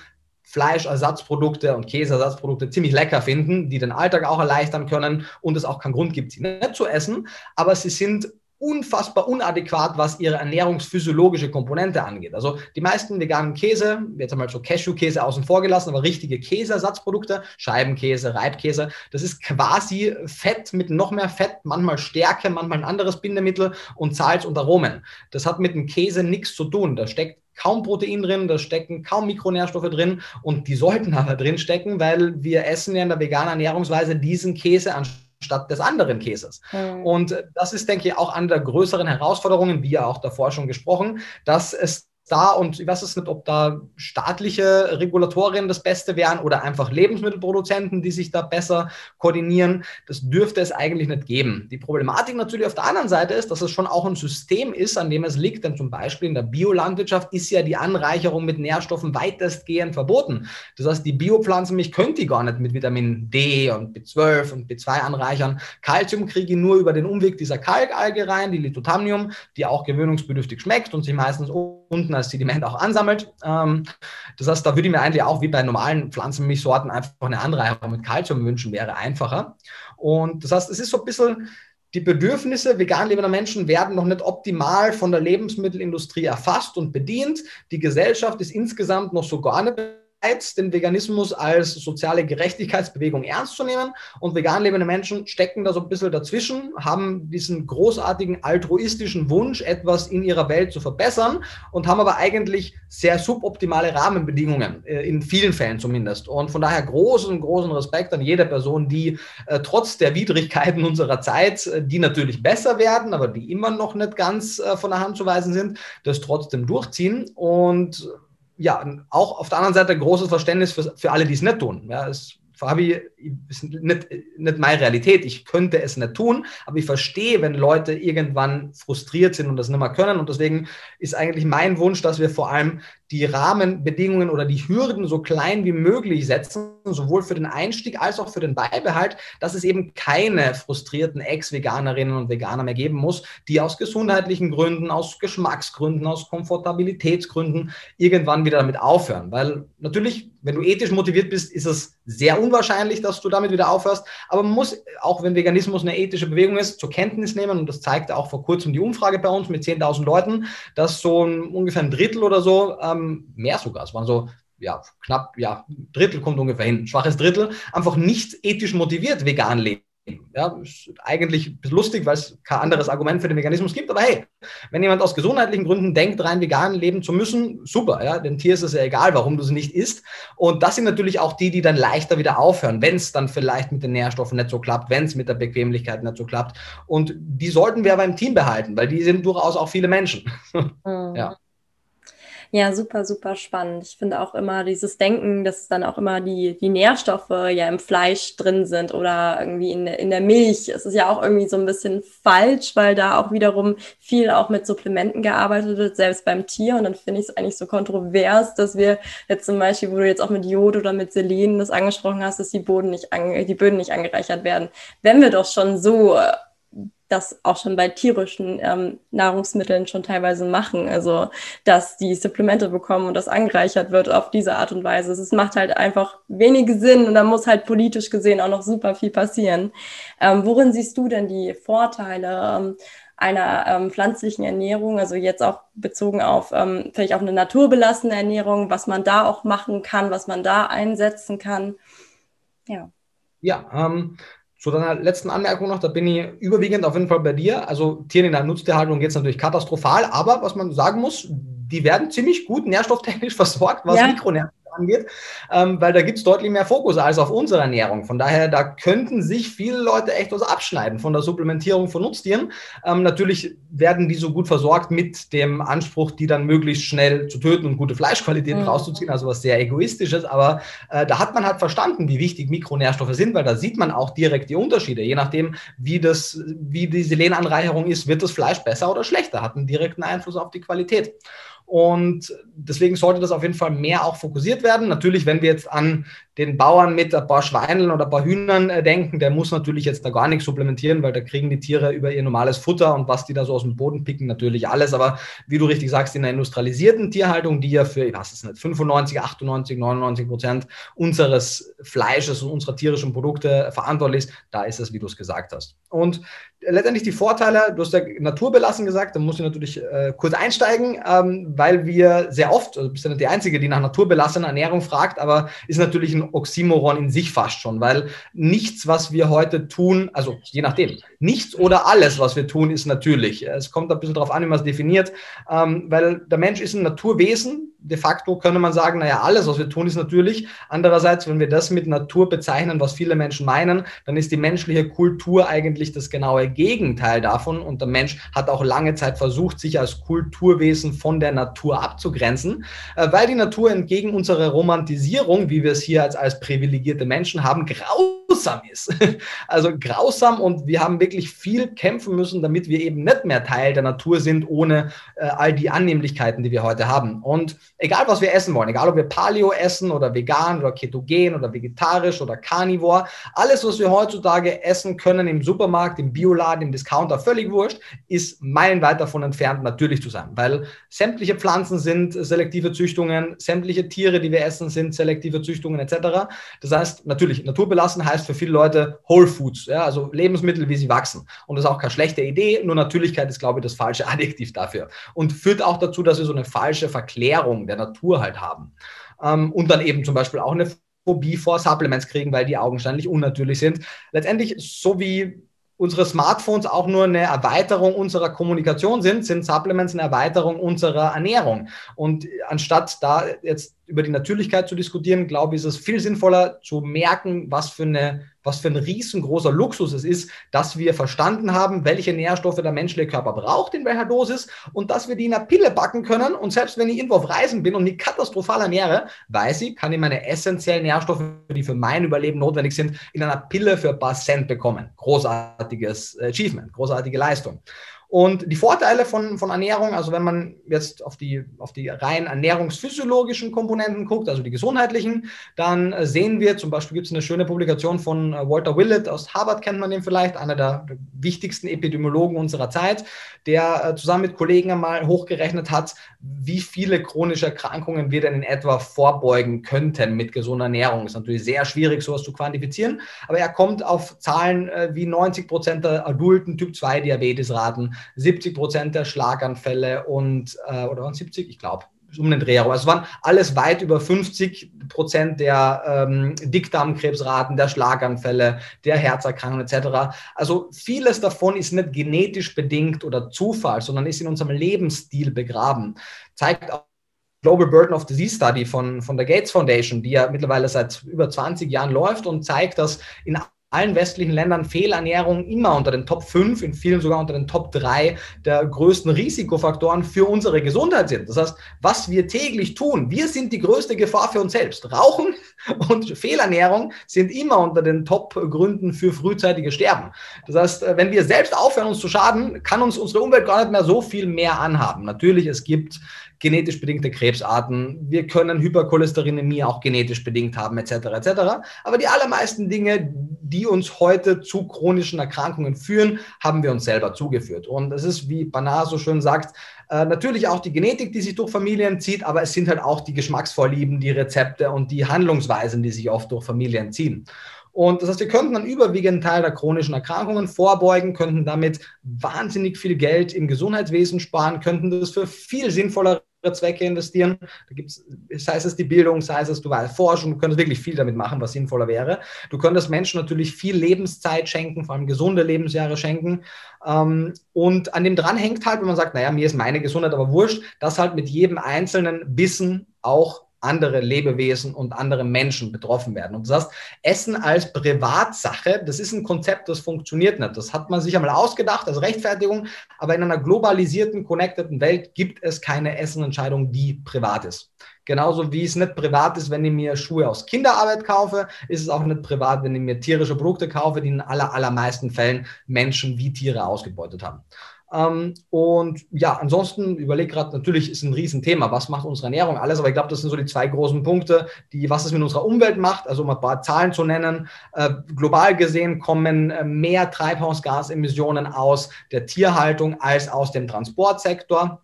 Fleischersatzprodukte und Käseersatzprodukte ziemlich lecker finden, die den Alltag auch erleichtern können und es auch keinen Grund gibt, sie nicht zu essen, aber sie sind unfassbar unadäquat, was ihre ernährungsphysiologische Komponente angeht. Also die meisten veganen Käse, jetzt einmal so Cashewkäse außen vor gelassen, aber richtige Käseersatzprodukte, Scheibenkäse, Reibkäse, das ist quasi Fett mit noch mehr Fett, manchmal Stärke, manchmal ein anderes Bindemittel und Salz und Aromen. Das hat mit dem Käse nichts zu tun. Da steckt kaum Protein drin, da stecken kaum Mikronährstoffe drin und die sollten aber drin stecken, weil wir essen ja in der veganen Ernährungsweise diesen Käse anstatt des anderen Käses. Mhm. Und das ist, denke ich, auch eine der größeren Herausforderungen, wie ja auch davor schon gesprochen, dass es da und ich weiß es nicht, ob da staatliche Regulatorien das Beste wären oder einfach Lebensmittelproduzenten, die sich da besser koordinieren. Das dürfte es eigentlich nicht geben. Die Problematik natürlich auf der anderen Seite ist, dass es schon auch ein System ist, an dem es liegt. Denn zum Beispiel in der Biolandwirtschaft ist ja die Anreicherung mit Nährstoffen weitestgehend verboten. Das heißt, die Biopflanzenmilch könnte gar nicht mit Vitamin D und B12 und B2 anreichern. Calcium kriege ich nur über den Umweg dieser Kalkalge rein, die Lithotamnium, die auch gewöhnungsbedürftig schmeckt und sich meistens unten als Sediment auch ansammelt. Ähm, das heißt, da würde ich mir eigentlich auch wie bei normalen Pflanzenmilchsorten einfach eine Anreicherung mit Kalzium wünschen, wäre einfacher. Und das heißt, es ist so ein bisschen die Bedürfnisse vegan lebender Menschen werden noch nicht optimal von der Lebensmittelindustrie erfasst und bedient. Die Gesellschaft ist insgesamt noch so gar nicht den Veganismus als soziale Gerechtigkeitsbewegung ernst zu nehmen. Und vegan lebende Menschen stecken da so ein bisschen dazwischen, haben diesen großartigen altruistischen Wunsch, etwas in ihrer Welt zu verbessern und haben aber eigentlich sehr suboptimale Rahmenbedingungen, äh, in vielen Fällen zumindest. Und von daher großen, großen Respekt an jede Person, die äh, trotz der Widrigkeiten unserer Zeit, äh, die natürlich besser werden, aber die immer noch nicht ganz von der Hand zu weisen sind, das trotzdem durchziehen. Und ja, auch auf der anderen Seite großes Verständnis für, für alle, die es nicht tun. Ja, es Fabi, ist nicht, nicht meine Realität. Ich könnte es nicht tun, aber ich verstehe, wenn Leute irgendwann frustriert sind und das nicht mehr können. Und deswegen ist eigentlich mein Wunsch, dass wir vor allem die Rahmenbedingungen oder die Hürden so klein wie möglich setzen, sowohl für den Einstieg als auch für den Beibehalt, dass es eben keine frustrierten Ex-Veganerinnen und Veganer mehr geben muss, die aus gesundheitlichen Gründen, aus Geschmacksgründen, aus Komfortabilitätsgründen irgendwann wieder damit aufhören. Weil natürlich, wenn du ethisch motiviert bist, ist es sehr unwahrscheinlich, dass du damit wieder aufhörst. Aber man muss, auch wenn Veganismus eine ethische Bewegung ist, zur Kenntnis nehmen, und das zeigte auch vor kurzem die Umfrage bei uns mit 10.000 Leuten, dass so ein, ungefähr ein Drittel oder so, ähm, mehr sogar, es waren so ja, knapp, ja, Drittel kommt ungefähr hin, schwaches Drittel, einfach nicht ethisch motiviert vegan leben. Ja, ist eigentlich lustig, weil es kein anderes Argument für den Veganismus gibt. Aber hey, wenn jemand aus gesundheitlichen Gründen denkt, rein vegan leben zu müssen, super. Ja, dem Tier ist es ja egal, warum du sie nicht isst. Und das sind natürlich auch die, die dann leichter wieder aufhören, wenn es dann vielleicht mit den Nährstoffen nicht so klappt, wenn es mit der Bequemlichkeit nicht so klappt. Und die sollten wir aber im Team behalten, weil die sind durchaus auch viele Menschen. Mhm. ja. Ja, super, super spannend. Ich finde auch immer dieses Denken, dass dann auch immer die, die Nährstoffe ja im Fleisch drin sind oder irgendwie in, in der Milch. Es ist ja auch irgendwie so ein bisschen falsch, weil da auch wiederum viel auch mit Supplementen gearbeitet wird, selbst beim Tier. Und dann finde ich es eigentlich so kontrovers, dass wir jetzt zum Beispiel, wo du jetzt auch mit Jod oder mit Selen das angesprochen hast, dass die, Boden nicht an, die Böden nicht angereichert werden. Wenn wir doch schon so das auch schon bei tierischen ähm, Nahrungsmitteln schon teilweise machen. Also, dass die Supplemente bekommen und das angereichert wird auf diese Art und Weise. Es macht halt einfach wenig Sinn und da muss halt politisch gesehen auch noch super viel passieren. Ähm, worin siehst du denn die Vorteile? Ähm, einer ähm, pflanzlichen Ernährung, also jetzt auch bezogen auf ähm, vielleicht auf eine naturbelassene Ernährung, was man da auch machen kann, was man da einsetzen kann. Ja. Ja, ähm, zu deiner letzten Anmerkung noch, da bin ich überwiegend auf jeden Fall bei dir. Also Tieren in der Nutztierhaltung geht es natürlich katastrophal, aber was man sagen muss, die werden ziemlich gut nährstofftechnisch versorgt, was ja. Mikronährstoffe angeht, ähm, weil da gibt es deutlich mehr Fokus als auf unsere Ernährung. Von daher, da könnten sich viele Leute echt was abschneiden von der Supplementierung von Nutztieren. Ähm, natürlich werden die so gut versorgt mit dem Anspruch, die dann möglichst schnell zu töten und gute Fleischqualität mhm. rauszuziehen, also was sehr egoistisches. Aber äh, da hat man halt verstanden, wie wichtig Mikronährstoffe sind, weil da sieht man auch direkt die Unterschiede. Je nachdem, wie, das, wie die Selenanreicherung ist, wird das Fleisch besser oder schlechter, hat einen direkten Einfluss auf die Qualität. Und deswegen sollte das auf jeden Fall mehr auch fokussiert werden. Natürlich, wenn wir jetzt an den Bauern mit ein paar Schweineln oder ein paar Hühnern äh, denken, der muss natürlich jetzt da gar nichts supplementieren, weil da kriegen die Tiere über ihr normales Futter und was die da so aus dem Boden picken, natürlich alles. Aber wie du richtig sagst, in der industrialisierten Tierhaltung, die ja für, ich weiß es nicht, 95, 98, 99 Prozent unseres Fleisches und unserer tierischen Produkte verantwortlich ist, da ist es, wie du es gesagt hast. Und letztendlich die Vorteile, du hast ja naturbelassen gesagt, da muss ich natürlich äh, kurz einsteigen, ähm, weil wir sehr oft, also bist ja nicht die Einzige, die nach naturbelassener Ernährung fragt, aber ist natürlich ein Oxymoron in sich fast schon, weil nichts, was wir heute tun, also je nachdem, nichts oder alles, was wir tun, ist natürlich. Es kommt ein bisschen darauf an, wie man es definiert, ähm, weil der Mensch ist ein Naturwesen, de facto könnte man sagen, naja, alles, was wir tun, ist natürlich. Andererseits, wenn wir das mit Natur bezeichnen, was viele Menschen meinen, dann ist die menschliche Kultur eigentlich das genaue Gegenteil davon. Und der Mensch hat auch lange Zeit versucht, sich als Kulturwesen von der Natur abzugrenzen, äh, weil die Natur entgegen unserer Romantisierung, wie wir es hier als, als privilegierte Menschen haben, grausam ist. Also grausam und wir haben wirklich viel kämpfen müssen, damit wir eben nicht mehr Teil der Natur sind, ohne äh, all die Annehmlichkeiten, die wir heute haben. Und egal was wir essen wollen, egal ob wir Paleo essen oder vegan oder ketogen oder vegetarisch oder carnivore, alles, was wir heutzutage essen können im Supermarkt, im Bioladen, im Discounter, völlig wurscht, ist meilenweit davon entfernt, natürlich zu sein, weil sämtliche Pflanzen sind selektive Züchtungen, sämtliche Tiere, die wir essen, sind selektive Züchtungen etc. Das heißt, natürlich, naturbelassen heißt für viele Leute Whole Foods, ja, also Lebensmittel, wie sie wachsen. Und das ist auch keine schlechte Idee, nur Natürlichkeit ist, glaube ich, das falsche Adjektiv dafür. Und führt auch dazu, dass wir so eine falsche Verklärung der Natur halt haben. Ähm, und dann eben zum Beispiel auch eine Phobie vor Supplements kriegen, weil die augenscheinlich unnatürlich sind. Letztendlich, so wie unsere Smartphones auch nur eine Erweiterung unserer Kommunikation sind, sind Supplements eine Erweiterung unserer Ernährung. Und anstatt da jetzt über die Natürlichkeit zu diskutieren, glaube ich, ist es viel sinnvoller zu merken, was für eine was für ein riesengroßer Luxus es ist, dass wir verstanden haben, welche Nährstoffe der menschliche Körper braucht, in welcher Dosis und dass wir die in einer Pille backen können. Und selbst wenn ich irgendwo auf Reisen bin und mich katastrophal ernähre, weiß ich, kann ich meine essentiellen Nährstoffe, die für mein Überleben notwendig sind, in einer Pille für ein paar Cent bekommen. Großartiges Achievement, großartige Leistung. Und die Vorteile von, von Ernährung, also wenn man jetzt auf die, auf die rein ernährungsphysiologischen Komponenten guckt, also die gesundheitlichen, dann äh, sehen wir, zum Beispiel gibt es eine schöne Publikation von äh, Walter Willett aus Harvard, kennt man den vielleicht, einer der wichtigsten Epidemiologen unserer Zeit, der äh, zusammen mit Kollegen einmal hochgerechnet hat, wie viele chronische Erkrankungen wir denn in etwa vorbeugen könnten mit gesunder Ernährung. Ist natürlich sehr schwierig, sowas zu quantifizieren, aber er kommt auf Zahlen wie 90 Prozent der adulten Typ-2-Diabetes-Raten, 70 Prozent der Schlaganfälle und, äh, oder waren 70? Ich glaube, um den Dreh herum. Also es waren alles weit über 50 Prozent der ähm, Dickdarmkrebsraten, der Schlaganfälle, der Herzerkrankungen etc. Also vieles davon ist nicht genetisch bedingt oder Zufall, sondern ist in unserem Lebensstil begraben. Zeigt auch Global Burden of Disease Study von, von der Gates Foundation, die ja mittlerweile seit über 20 Jahren läuft und zeigt, dass in allen westlichen Ländern Fehlernährung immer unter den Top 5, in vielen sogar unter den Top 3 der größten Risikofaktoren für unsere Gesundheit sind. Das heißt, was wir täglich tun, wir sind die größte Gefahr für uns selbst. Rauchen und Fehlernährung sind immer unter den Top-Gründen für frühzeitige Sterben. Das heißt, wenn wir selbst aufhören, uns zu schaden, kann uns unsere Umwelt gar nicht mehr so viel mehr anhaben. Natürlich, es gibt genetisch bedingte Krebsarten. Wir können Hypercholesterinämie auch genetisch bedingt haben, etc. etc. Aber die allermeisten Dinge, die uns heute zu chronischen Erkrankungen führen, haben wir uns selber zugeführt. Und es ist, wie Banar so schön sagt, äh, natürlich auch die Genetik, die sich durch Familien zieht, aber es sind halt auch die Geschmacksvorlieben, die Rezepte und die Handlungsweisen, die sich oft durch Familien ziehen. Und das heißt, wir könnten einen überwiegenden Teil der chronischen Erkrankungen vorbeugen, könnten damit wahnsinnig viel Geld im Gesundheitswesen sparen, könnten das für viel sinnvollere Zwecke investieren. Da gibt's, sei es die Bildung, sei es duale Forschung, du könntest wirklich viel damit machen, was sinnvoller wäre. Du könntest Menschen natürlich viel Lebenszeit schenken, vor allem gesunde Lebensjahre schenken. Ähm, und an dem dran hängt halt, wenn man sagt, naja, mir ist meine Gesundheit aber wurscht, dass halt mit jedem einzelnen Bissen auch andere Lebewesen und andere Menschen betroffen werden. Und das heißt, Essen als Privatsache, das ist ein Konzept, das funktioniert nicht. Das hat man sich einmal ausgedacht als Rechtfertigung, aber in einer globalisierten, connecteden Welt gibt es keine Essenentscheidung, die privat ist. Genauso wie es nicht privat ist, wenn ich mir Schuhe aus Kinderarbeit kaufe, ist es auch nicht privat, wenn ich mir tierische Produkte kaufe, die in aller, allermeisten Fällen Menschen wie Tiere ausgebeutet haben. Ähm, und ja, ansonsten überlege gerade, natürlich ist ein Riesenthema, was macht unsere Ernährung alles, aber ich glaube, das sind so die zwei großen Punkte, die, was es mit unserer Umwelt macht, also um ein paar Zahlen zu nennen. Äh, global gesehen kommen äh, mehr Treibhausgasemissionen aus der Tierhaltung als aus dem Transportsektor.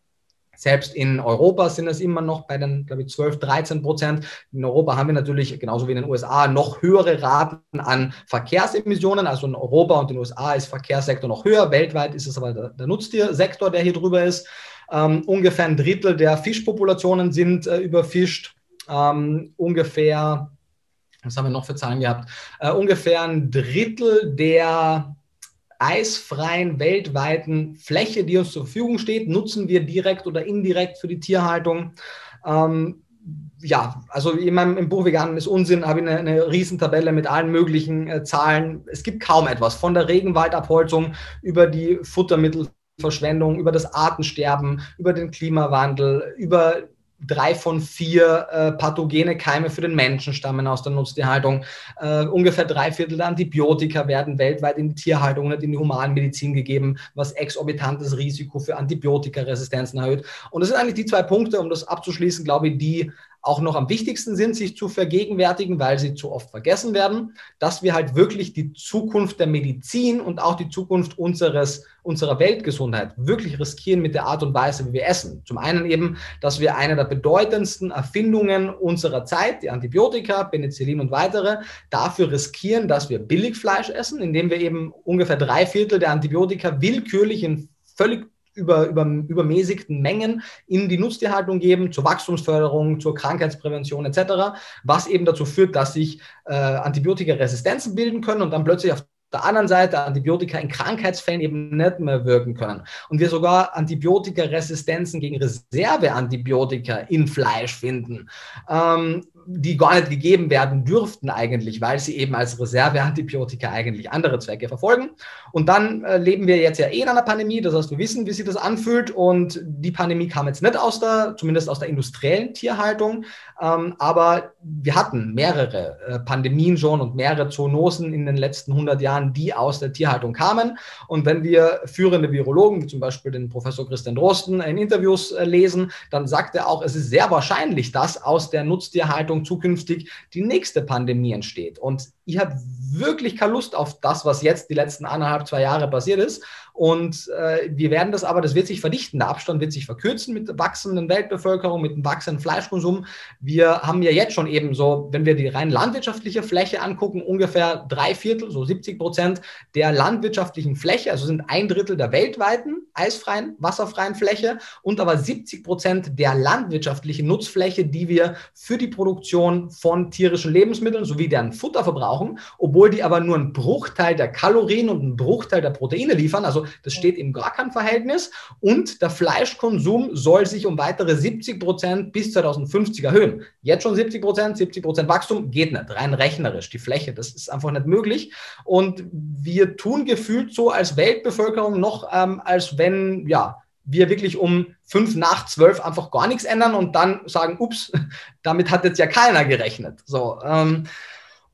Selbst in Europa sind es immer noch bei den, glaube ich, 12, 13 Prozent. In Europa haben wir natürlich, genauso wie in den USA, noch höhere Raten an Verkehrsemissionen. Also in Europa und in den USA ist Verkehrssektor noch höher. Weltweit ist es aber der, der Nutztiersektor, der hier drüber ist. Ähm, ungefähr ein Drittel der Fischpopulationen sind äh, überfischt. Ähm, ungefähr, was haben wir noch für Zahlen gehabt? Äh, ungefähr ein Drittel der eisfreien weltweiten Fläche, die uns zur Verfügung steht, nutzen wir direkt oder indirekt für die Tierhaltung. Ähm, ja, also in meinem im Buch Veganen ist Unsinn, habe ich eine, eine Riesentabelle mit allen möglichen äh, Zahlen. Es gibt kaum etwas von der Regenwaldabholzung über die Futtermittelverschwendung, über das Artensterben, über den Klimawandel, über drei von vier äh, pathogene Keime für den Menschen stammen aus der Nutztierhaltung. Äh, ungefähr drei Viertel der Antibiotika werden weltweit in die Tierhaltung und in die Humanmedizin gegeben, was exorbitantes Risiko für Antibiotikaresistenzen erhöht. Und das sind eigentlich die zwei Punkte, um das abzuschließen, glaube ich, die auch noch am wichtigsten sind, sich zu vergegenwärtigen, weil sie zu oft vergessen werden, dass wir halt wirklich die Zukunft der Medizin und auch die Zukunft unseres, unserer Weltgesundheit wirklich riskieren mit der Art und Weise, wie wir essen. Zum einen eben, dass wir eine der bedeutendsten Erfindungen unserer Zeit, die Antibiotika, Penicillin und weitere, dafür riskieren, dass wir Billigfleisch essen, indem wir eben ungefähr drei Viertel der Antibiotika willkürlich in völlig über, über, übermäßigten Mengen in die Nutztierhaltung geben, zur Wachstumsförderung, zur Krankheitsprävention etc., was eben dazu führt, dass sich äh, Antibiotikaresistenzen bilden können und dann plötzlich auf der anderen Seite Antibiotika in Krankheitsfällen eben nicht mehr wirken können. Und wir sogar Antibiotikaresistenzen gegen Reserveantibiotika in Fleisch finden. Ähm, die gar nicht gegeben werden dürften eigentlich, weil sie eben als Reserveantibiotika eigentlich andere Zwecke verfolgen. Und dann äh, leben wir jetzt ja eh in einer Pandemie, das heißt, wir wissen, wie sich das anfühlt. Und die Pandemie kam jetzt nicht aus der, zumindest aus der industriellen Tierhaltung, ähm, aber wir hatten mehrere äh, Pandemien schon und mehrere Zoonosen in den letzten 100 Jahren, die aus der Tierhaltung kamen. Und wenn wir führende Virologen, wie zum Beispiel den Professor Christian Drosten, in Interviews äh, lesen, dann sagt er auch, es ist sehr wahrscheinlich, dass aus der Nutztierhaltung Richtung zukünftig die nächste Pandemie entsteht. Und ich habe wirklich keine Lust auf das, was jetzt die letzten anderthalb, zwei Jahre passiert ist. Und äh, wir werden das aber, das wird sich verdichten. Der Abstand wird sich verkürzen mit wachsenden Weltbevölkerung, mit wachsenden Fleischkonsum. Wir haben ja jetzt schon eben so, wenn wir die rein landwirtschaftliche Fläche angucken, ungefähr drei Viertel, so 70 Prozent der landwirtschaftlichen Fläche, also sind ein Drittel der weltweiten eisfreien, wasserfreien Fläche und aber 70 Prozent der landwirtschaftlichen Nutzfläche, die wir für die Produktion von tierischen Lebensmitteln sowie deren Futter verbrauchen, obwohl die aber nur einen Bruchteil der Kalorien und einen Bruchteil der Proteine liefern. Also das steht im gar kein Verhältnis. Und der Fleischkonsum soll sich um weitere 70 Prozent bis 2050 erhöhen. Jetzt schon 70 Prozent, 70 Prozent Wachstum geht nicht, rein rechnerisch. Die Fläche, das ist einfach nicht möglich. Und wir tun gefühlt so als Weltbevölkerung noch, ähm, als wenn, ja, wir wirklich um fünf nach zwölf einfach gar nichts ändern und dann sagen, ups, damit hat jetzt ja keiner gerechnet. So, ähm,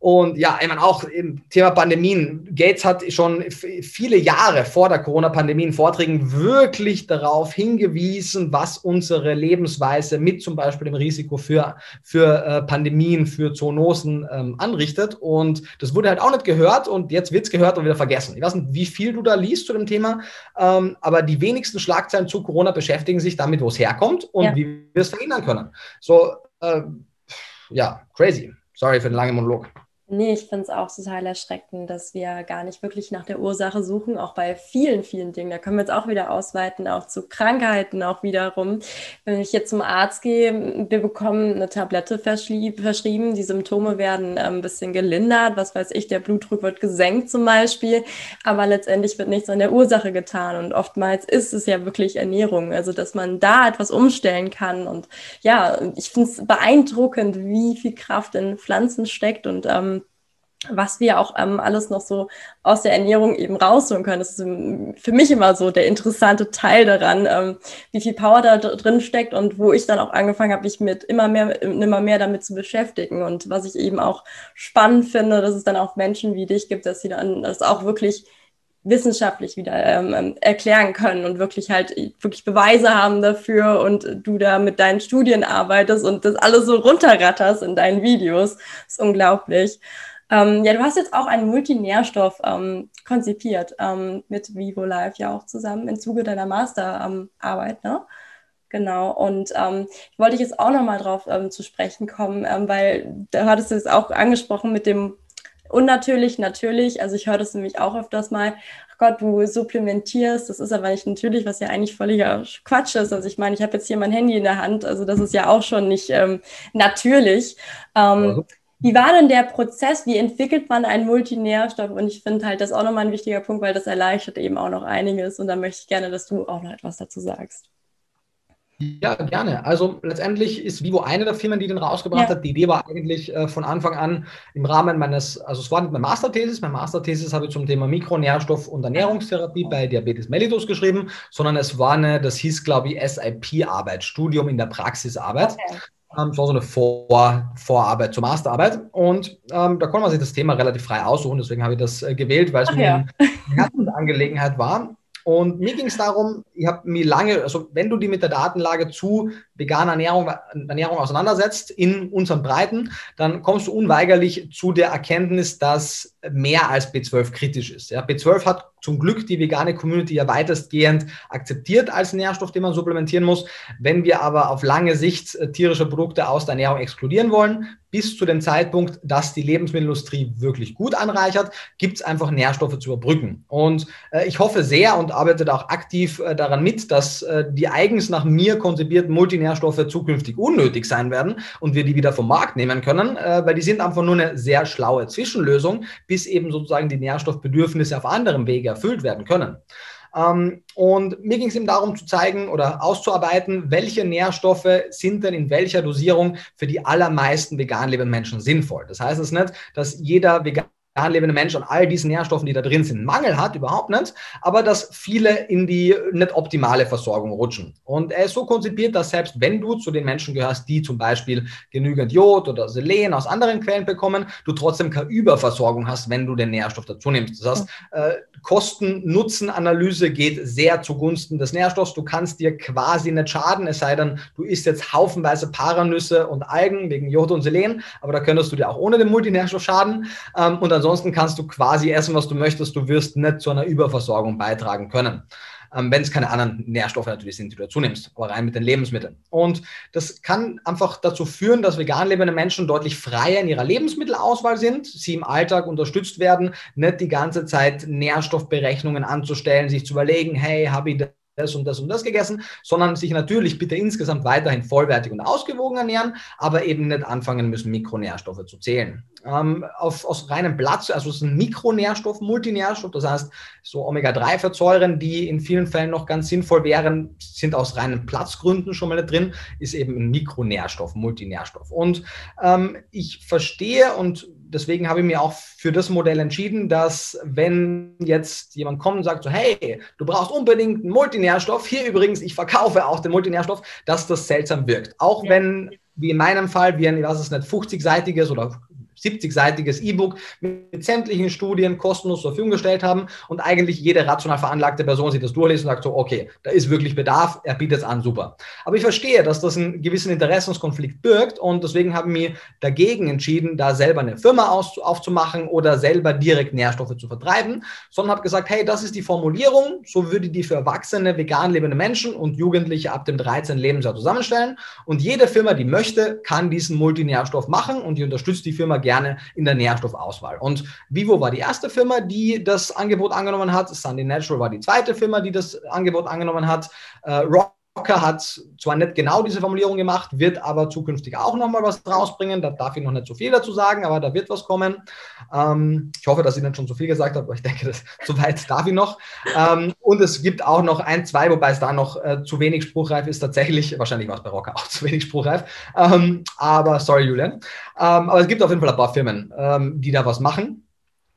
und ja, ich meine auch im Thema Pandemien. Gates hat schon viele Jahre vor der Corona-Pandemie in Vorträgen wirklich darauf hingewiesen, was unsere Lebensweise mit zum Beispiel dem Risiko für, für äh, Pandemien, für Zoonosen ähm, anrichtet. Und das wurde halt auch nicht gehört und jetzt wird es gehört und wieder vergessen. Ich weiß nicht, wie viel du da liest zu dem Thema, ähm, aber die wenigsten Schlagzeilen zu Corona beschäftigen sich damit, wo es herkommt und ja. wie wir es verhindern können. So, äh, ja, crazy. Sorry für den langen Monolog. Nee, ich finde es auch total erschreckend, dass wir gar nicht wirklich nach der Ursache suchen, auch bei vielen, vielen Dingen. Da können wir jetzt auch wieder ausweiten, auch zu Krankheiten auch wiederum. Wenn ich jetzt zum Arzt gehe, wir bekommen eine Tablette verschrieben, die Symptome werden ähm, ein bisschen gelindert, was weiß ich, der Blutdruck wird gesenkt zum Beispiel, aber letztendlich wird nichts an der Ursache getan. Und oftmals ist es ja wirklich Ernährung, also dass man da etwas umstellen kann. Und ja, ich finde es beeindruckend, wie viel Kraft in Pflanzen steckt. Und ähm, was wir auch ähm, alles noch so aus der Ernährung eben rausholen können. Das ist für mich immer so der interessante Teil daran, ähm, wie viel Power da drin steckt und wo ich dann auch angefangen habe, mich mit immer mehr, immer mehr damit zu beschäftigen. Und was ich eben auch spannend finde, dass es dann auch Menschen wie dich gibt, dass sie dann das auch wirklich wissenschaftlich wieder ähm, ähm erklären können und wirklich halt wirklich Beweise haben dafür und du da mit deinen Studien arbeitest und das alles so runterratterst in deinen Videos. Das ist unglaublich. Ähm, ja, du hast jetzt auch einen Multinährstoff ähm, konzipiert ähm, mit Vivo Life ja auch zusammen im Zuge deiner Masterarbeit, ne? Genau. Und ähm, ich wollte jetzt auch nochmal drauf ähm, zu sprechen kommen, ähm, weil da hattest du es auch angesprochen mit dem unnatürlich, natürlich. Also ich höre das nämlich auch öfters mal. Ach Gott, du supplementierst, das ist aber nicht natürlich, was ja eigentlich völliger Quatsch ist. Also ich meine, ich habe jetzt hier mein Handy in der Hand, also das ist ja auch schon nicht ähm, natürlich. Ähm, wie war denn der Prozess? Wie entwickelt man einen Multinährstoff? Und ich finde halt das auch nochmal ein wichtiger Punkt, weil das erleichtert eben auch noch einiges. Und da möchte ich gerne, dass du auch noch etwas dazu sagst. Ja, gerne. Also letztendlich ist Vivo eine der Firmen, die den rausgebracht ja. hat. Die Idee war eigentlich äh, von Anfang an im Rahmen meines, also es war nicht meine Masterthesis, meine Masterthesis habe ich zum Thema Mikronährstoff und Ernährungstherapie bei Diabetes mellitus geschrieben, sondern es war eine, das hieß glaube ich SIP-Arbeit, Studium in der Praxisarbeit. Okay. Ähm, es war so eine Vor Vorarbeit zur Masterarbeit und ähm, da konnte man sich das Thema relativ frei aussuchen, deswegen habe ich das äh, gewählt, weil es mir ja. eine Herzensangelegenheit war. Und mir ging es darum, ich habe mir lange, also wenn du die mit der Datenlage zu veganer Ernährung, Ernährung auseinandersetzt in unseren Breiten, dann kommst du unweigerlich zu der Erkenntnis, dass mehr als B12 kritisch ist. Ja, B12 hat zum Glück die vegane Community ja weitestgehend akzeptiert als Nährstoff, den man supplementieren muss. Wenn wir aber auf lange Sicht äh, tierische Produkte aus der Ernährung exkludieren wollen, bis zu dem Zeitpunkt, dass die Lebensmittelindustrie wirklich gut anreichert, gibt es einfach Nährstoffe zu überbrücken. Und äh, ich hoffe sehr und arbeite da auch aktiv äh, daran mit, dass äh, die eigens nach mir konzipierten Multinährstoffe zukünftig unnötig sein werden und wir die wieder vom Markt nehmen können, äh, weil die sind einfach nur eine sehr schlaue Zwischenlösung, bis eben sozusagen die Nährstoffbedürfnisse auf anderem Wege erfüllt werden können. Ähm, und mir ging es eben darum zu zeigen oder auszuarbeiten, welche Nährstoffe sind denn in welcher Dosierung für die allermeisten vegan lebenden Menschen sinnvoll. Das heißt es nicht, dass jeder vegan lebende Mensch an all diesen Nährstoffen, die da drin sind, Mangel hat, überhaupt nicht, aber dass viele in die nicht optimale Versorgung rutschen. Und er ist so konzipiert, dass selbst wenn du zu den Menschen gehörst, die zum Beispiel genügend Jod oder Selen aus anderen Quellen bekommen, du trotzdem keine Überversorgung hast, wenn du den Nährstoff dazu nimmst. Das heißt, äh, Kosten-Nutzen-Analyse geht sehr zugunsten des Nährstoffs. Du kannst dir quasi nicht schaden, es sei denn, du isst jetzt haufenweise Paranüsse und Algen wegen Jod und Selen, aber da könntest du dir auch ohne den Multinährstoff schaden. Ähm, und ansonsten kannst du quasi essen, was du möchtest. Du wirst nicht zu einer Überversorgung beitragen können ähm, wenn es keine anderen Nährstoffe natürlich sind, die du dazu nimmst, aber rein mit den Lebensmitteln. Und das kann einfach dazu führen, dass vegan lebende Menschen deutlich freier in ihrer Lebensmittelauswahl sind, sie im Alltag unterstützt werden, nicht die ganze Zeit Nährstoffberechnungen anzustellen, sich zu überlegen, hey, habe ich das und das und das gegessen, sondern sich natürlich bitte insgesamt weiterhin vollwertig und ausgewogen ernähren, aber eben nicht anfangen müssen, Mikronährstoffe zu zählen. Ähm, auf, aus reinem Platz, also es ist ein Mikronährstoff, Multinährstoff, das heißt so Omega-3-Fettsäuren, die in vielen Fällen noch ganz sinnvoll wären, sind aus reinen Platzgründen schon mal nicht drin, ist eben ein Mikronährstoff, Multinährstoff. Und ähm, ich verstehe und deswegen habe ich mir auch für das Modell entschieden, dass wenn jetzt jemand kommt und sagt so, hey, du brauchst unbedingt einen Multinährstoff, hier übrigens, ich verkaufe auch den Multinährstoff, dass das seltsam wirkt. Auch ja. wenn, wie in meinem Fall, wie ein, was ist nicht, 50-seitiges oder 70-seitiges E-Book mit sämtlichen Studien kostenlos zur Verfügung gestellt haben und eigentlich jede rational veranlagte Person sich das durchliest und sagt so, okay, da ist wirklich Bedarf, er bietet es an, super. Aber ich verstehe, dass das einen gewissen Interessenskonflikt birgt und deswegen haben wir dagegen entschieden, da selber eine Firma aufzumachen oder selber direkt Nährstoffe zu vertreiben, sondern habe gesagt, hey, das ist die Formulierung, so würde die für erwachsene, vegan lebende Menschen und Jugendliche ab dem 13. Lebensjahr zusammenstellen und jede Firma, die möchte, kann diesen Multinährstoff machen und die unterstützt die Firma gerne in der Nährstoffauswahl. Und Vivo war die erste Firma, die das Angebot angenommen hat. Sunday Natural war die zweite Firma, die das Angebot angenommen hat. Äh, Rock hat zwar nicht genau diese Formulierung gemacht, wird aber zukünftig auch nochmal was rausbringen. Da darf ich noch nicht so viel dazu sagen, aber da wird was kommen. Ähm, ich hoffe, dass ich nicht schon zu viel gesagt habe, aber ich denke, das, so weit darf ich noch. Ähm, und es gibt auch noch ein, zwei, wobei es da noch äh, zu wenig spruchreif ist. Tatsächlich, wahrscheinlich war es bei Rocker auch zu wenig spruchreif. Ähm, aber sorry, Julian. Ähm, aber es gibt auf jeden Fall ein paar Firmen, ähm, die da was machen.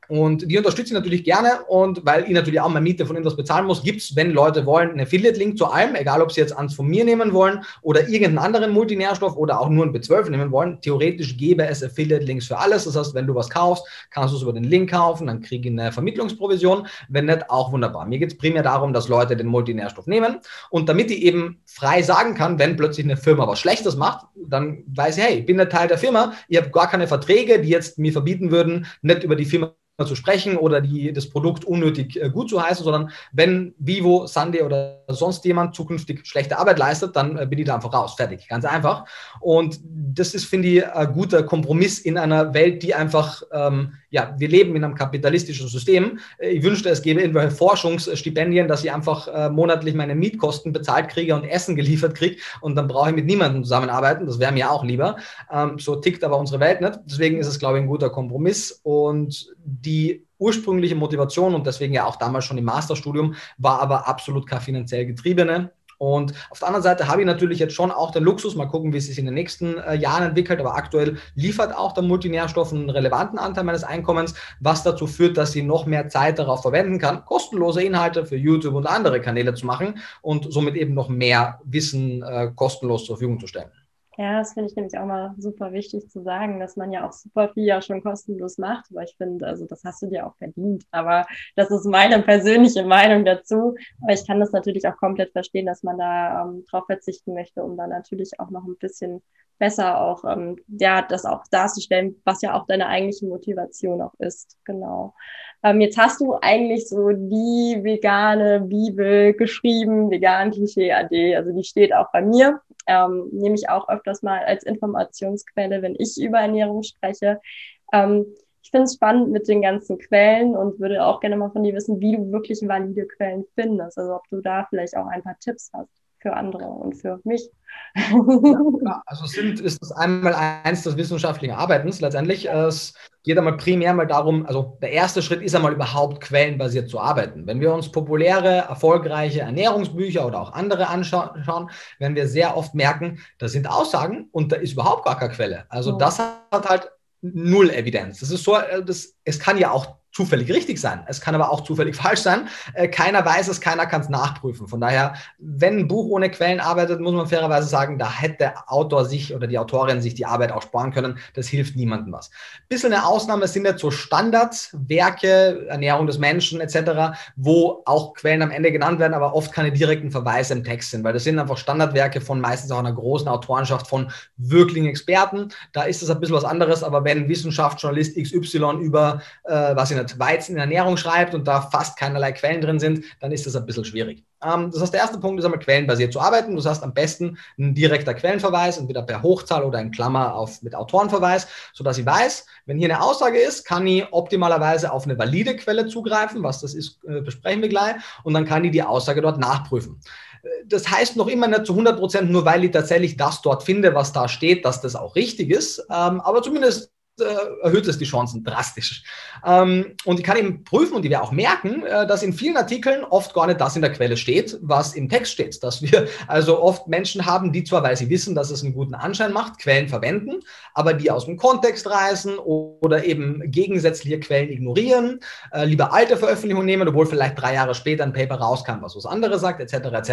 Und die unterstütze ich natürlich gerne und weil ich natürlich auch meine Miete von etwas bezahlen muss, gibt es, wenn Leute wollen, einen Affiliate-Link zu allem, egal ob sie jetzt eins von mir nehmen wollen oder irgendeinen anderen Multinährstoff oder auch nur einen B12 nehmen wollen. Theoretisch gäbe es Affiliate-Links für alles. Das heißt, wenn du was kaufst, kannst du es über den Link kaufen, dann kriege ich eine Vermittlungsprovision. Wenn nicht, auch wunderbar. Mir geht es primär darum, dass Leute den Multinährstoff nehmen und damit ich eben frei sagen kann, wenn plötzlich eine Firma was Schlechtes macht, dann weiß ich, hey, ich bin ein Teil der Firma, ich habe gar keine Verträge, die jetzt mir verbieten würden, nicht über die Firma zu sprechen oder die, das Produkt unnötig äh, gut zu heißen, sondern wenn Vivo, Sunday oder sonst jemand zukünftig schlechte Arbeit leistet, dann äh, bin ich da einfach raus. Fertig. Ganz einfach. Und das ist, finde ich, ein guter Kompromiss in einer Welt, die einfach, ähm, ja, wir leben in einem kapitalistischen System. Äh, ich wünschte, es gäbe irgendwelche Forschungsstipendien, dass ich einfach äh, monatlich meine Mietkosten bezahlt kriege und Essen geliefert kriege und dann brauche ich mit niemandem zusammenarbeiten. Das wäre mir auch lieber. Ähm, so tickt aber unsere Welt nicht. Deswegen ist es, glaube ich, ein guter Kompromiss und die ursprüngliche Motivation und deswegen ja auch damals schon im Masterstudium war aber absolut keine finanziell getriebene. Und auf der anderen Seite habe ich natürlich jetzt schon auch den Luxus, mal gucken, wie es sich in den nächsten äh, Jahren entwickelt, aber aktuell liefert auch der Multinährstoff einen relevanten Anteil meines Einkommens, was dazu führt, dass ich noch mehr Zeit darauf verwenden kann, kostenlose Inhalte für YouTube und andere Kanäle zu machen und somit eben noch mehr Wissen äh, kostenlos zur Verfügung zu stellen. Ja, das finde ich nämlich auch mal super wichtig zu sagen, dass man ja auch super viel ja schon kostenlos macht. Aber ich finde, also das hast du dir auch verdient. Aber das ist meine persönliche Meinung dazu. Aber ich kann das natürlich auch komplett verstehen, dass man da ähm, drauf verzichten möchte, um dann natürlich auch noch ein bisschen besser auch, ähm, ja, das auch darzustellen, was ja auch deine eigentliche Motivation auch ist. Genau. Ähm, jetzt hast du eigentlich so die vegane Bibel geschrieben, vegan Klischee AD. Also die steht auch bei mir ähm, nehme ich auch öfters mal als Informationsquelle, wenn ich über Ernährung spreche. Ähm, ich finde es spannend mit den ganzen Quellen und würde auch gerne mal von dir wissen, wie du wirklich valide Quellen findest. Also ob du da vielleicht auch ein paar Tipps hast für andere und für mich. Ja, also sind, ist das einmal eins des wissenschaftlichen Arbeitens letztendlich. Es geht einmal primär mal darum, also der erste Schritt ist einmal überhaupt quellenbasiert zu arbeiten. Wenn wir uns populäre, erfolgreiche Ernährungsbücher oder auch andere anschauen, werden wir sehr oft merken, da sind Aussagen und da ist überhaupt gar keine Quelle. Also das hat halt null Evidenz. Das ist so, äh, das, es kann ja auch zufällig richtig sein. Es kann aber auch zufällig falsch sein. Äh, keiner weiß es, keiner kann es nachprüfen. Von daher, wenn ein Buch ohne Quellen arbeitet, muss man fairerweise sagen, da hätte der Autor sich oder die Autorin sich die Arbeit auch sparen können. Das hilft niemandem was. Bisschen eine Ausnahme sind jetzt so Standardwerke, Ernährung des Menschen etc., wo auch Quellen am Ende genannt werden, aber oft keine direkten Verweise im Text sind, weil das sind einfach Standardwerke von meistens auch einer großen Autorenschaft von wirklichen Experten. Da ist es ein bisschen was anderes, aber wenn Wissenschaftsjournalist XY über, äh, was ich nicht, halt Weizen in Ernährung schreibt und da fast keinerlei Quellen drin sind, dann ist das ein bisschen schwierig. Ähm, das heißt, der erste Punkt ist einmal quellenbasiert zu arbeiten. Du hast am besten ein direkter Quellenverweis, entweder per Hochzahl oder in Klammer auf, mit Autorenverweis, sodass ich weiß, wenn hier eine Aussage ist, kann ich optimalerweise auf eine valide Quelle zugreifen. Was das ist, äh, besprechen wir gleich. Und dann kann ich die Aussage dort nachprüfen das heißt noch immer nicht zu 100 Prozent, nur weil ich tatsächlich das dort finde, was da steht, dass das auch richtig ist. Ähm, aber zumindest äh, erhöht es die Chancen drastisch. Ähm, und ich kann eben prüfen und ich werde auch merken, äh, dass in vielen Artikeln oft gar nicht das in der Quelle steht, was im Text steht. Dass wir also oft Menschen haben, die zwar, weil sie wissen, dass es einen guten Anschein macht, Quellen verwenden, aber die aus dem Kontext reißen oder eben gegensätzliche Quellen ignorieren, äh, lieber alte Veröffentlichungen nehmen, obwohl vielleicht drei Jahre später ein Paper rauskam, was was anderes sagt, etc. etc.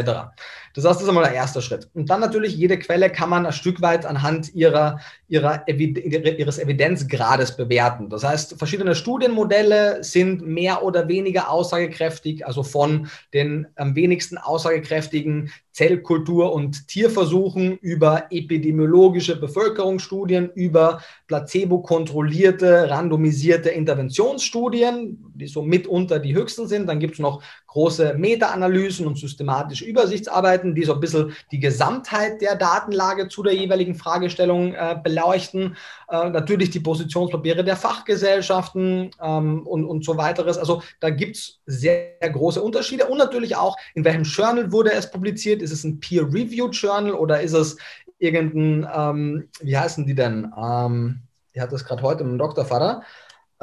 Das heißt, das ist einmal der erste Schritt. Und dann natürlich, jede Quelle kann man ein Stück weit anhand ihrer, ihrer ihres Evidenz Intelligenzgrades bewerten. Das heißt, verschiedene Studienmodelle sind mehr oder weniger aussagekräftig, also von den am wenigsten aussagekräftigen Zellkultur- und Tierversuchen, über epidemiologische Bevölkerungsstudien, über placebo-kontrollierte, randomisierte Interventionsstudien, die so mitunter die höchsten sind. Dann gibt es noch große Meta-Analysen und systematische Übersichtsarbeiten, die so ein bisschen die Gesamtheit der Datenlage zu der jeweiligen Fragestellung äh, beleuchten. Äh, natürlich die Positionspapiere der Fachgesellschaften ähm, und, und so weiteres. Also da gibt es sehr, sehr große Unterschiede und natürlich auch, in welchem Journal wurde es publiziert. Ist es ein Peer-Reviewed Journal oder ist es irgendein, ähm, wie heißen die denn? Ähm, ich hatte das gerade heute mit dem Doktorvater.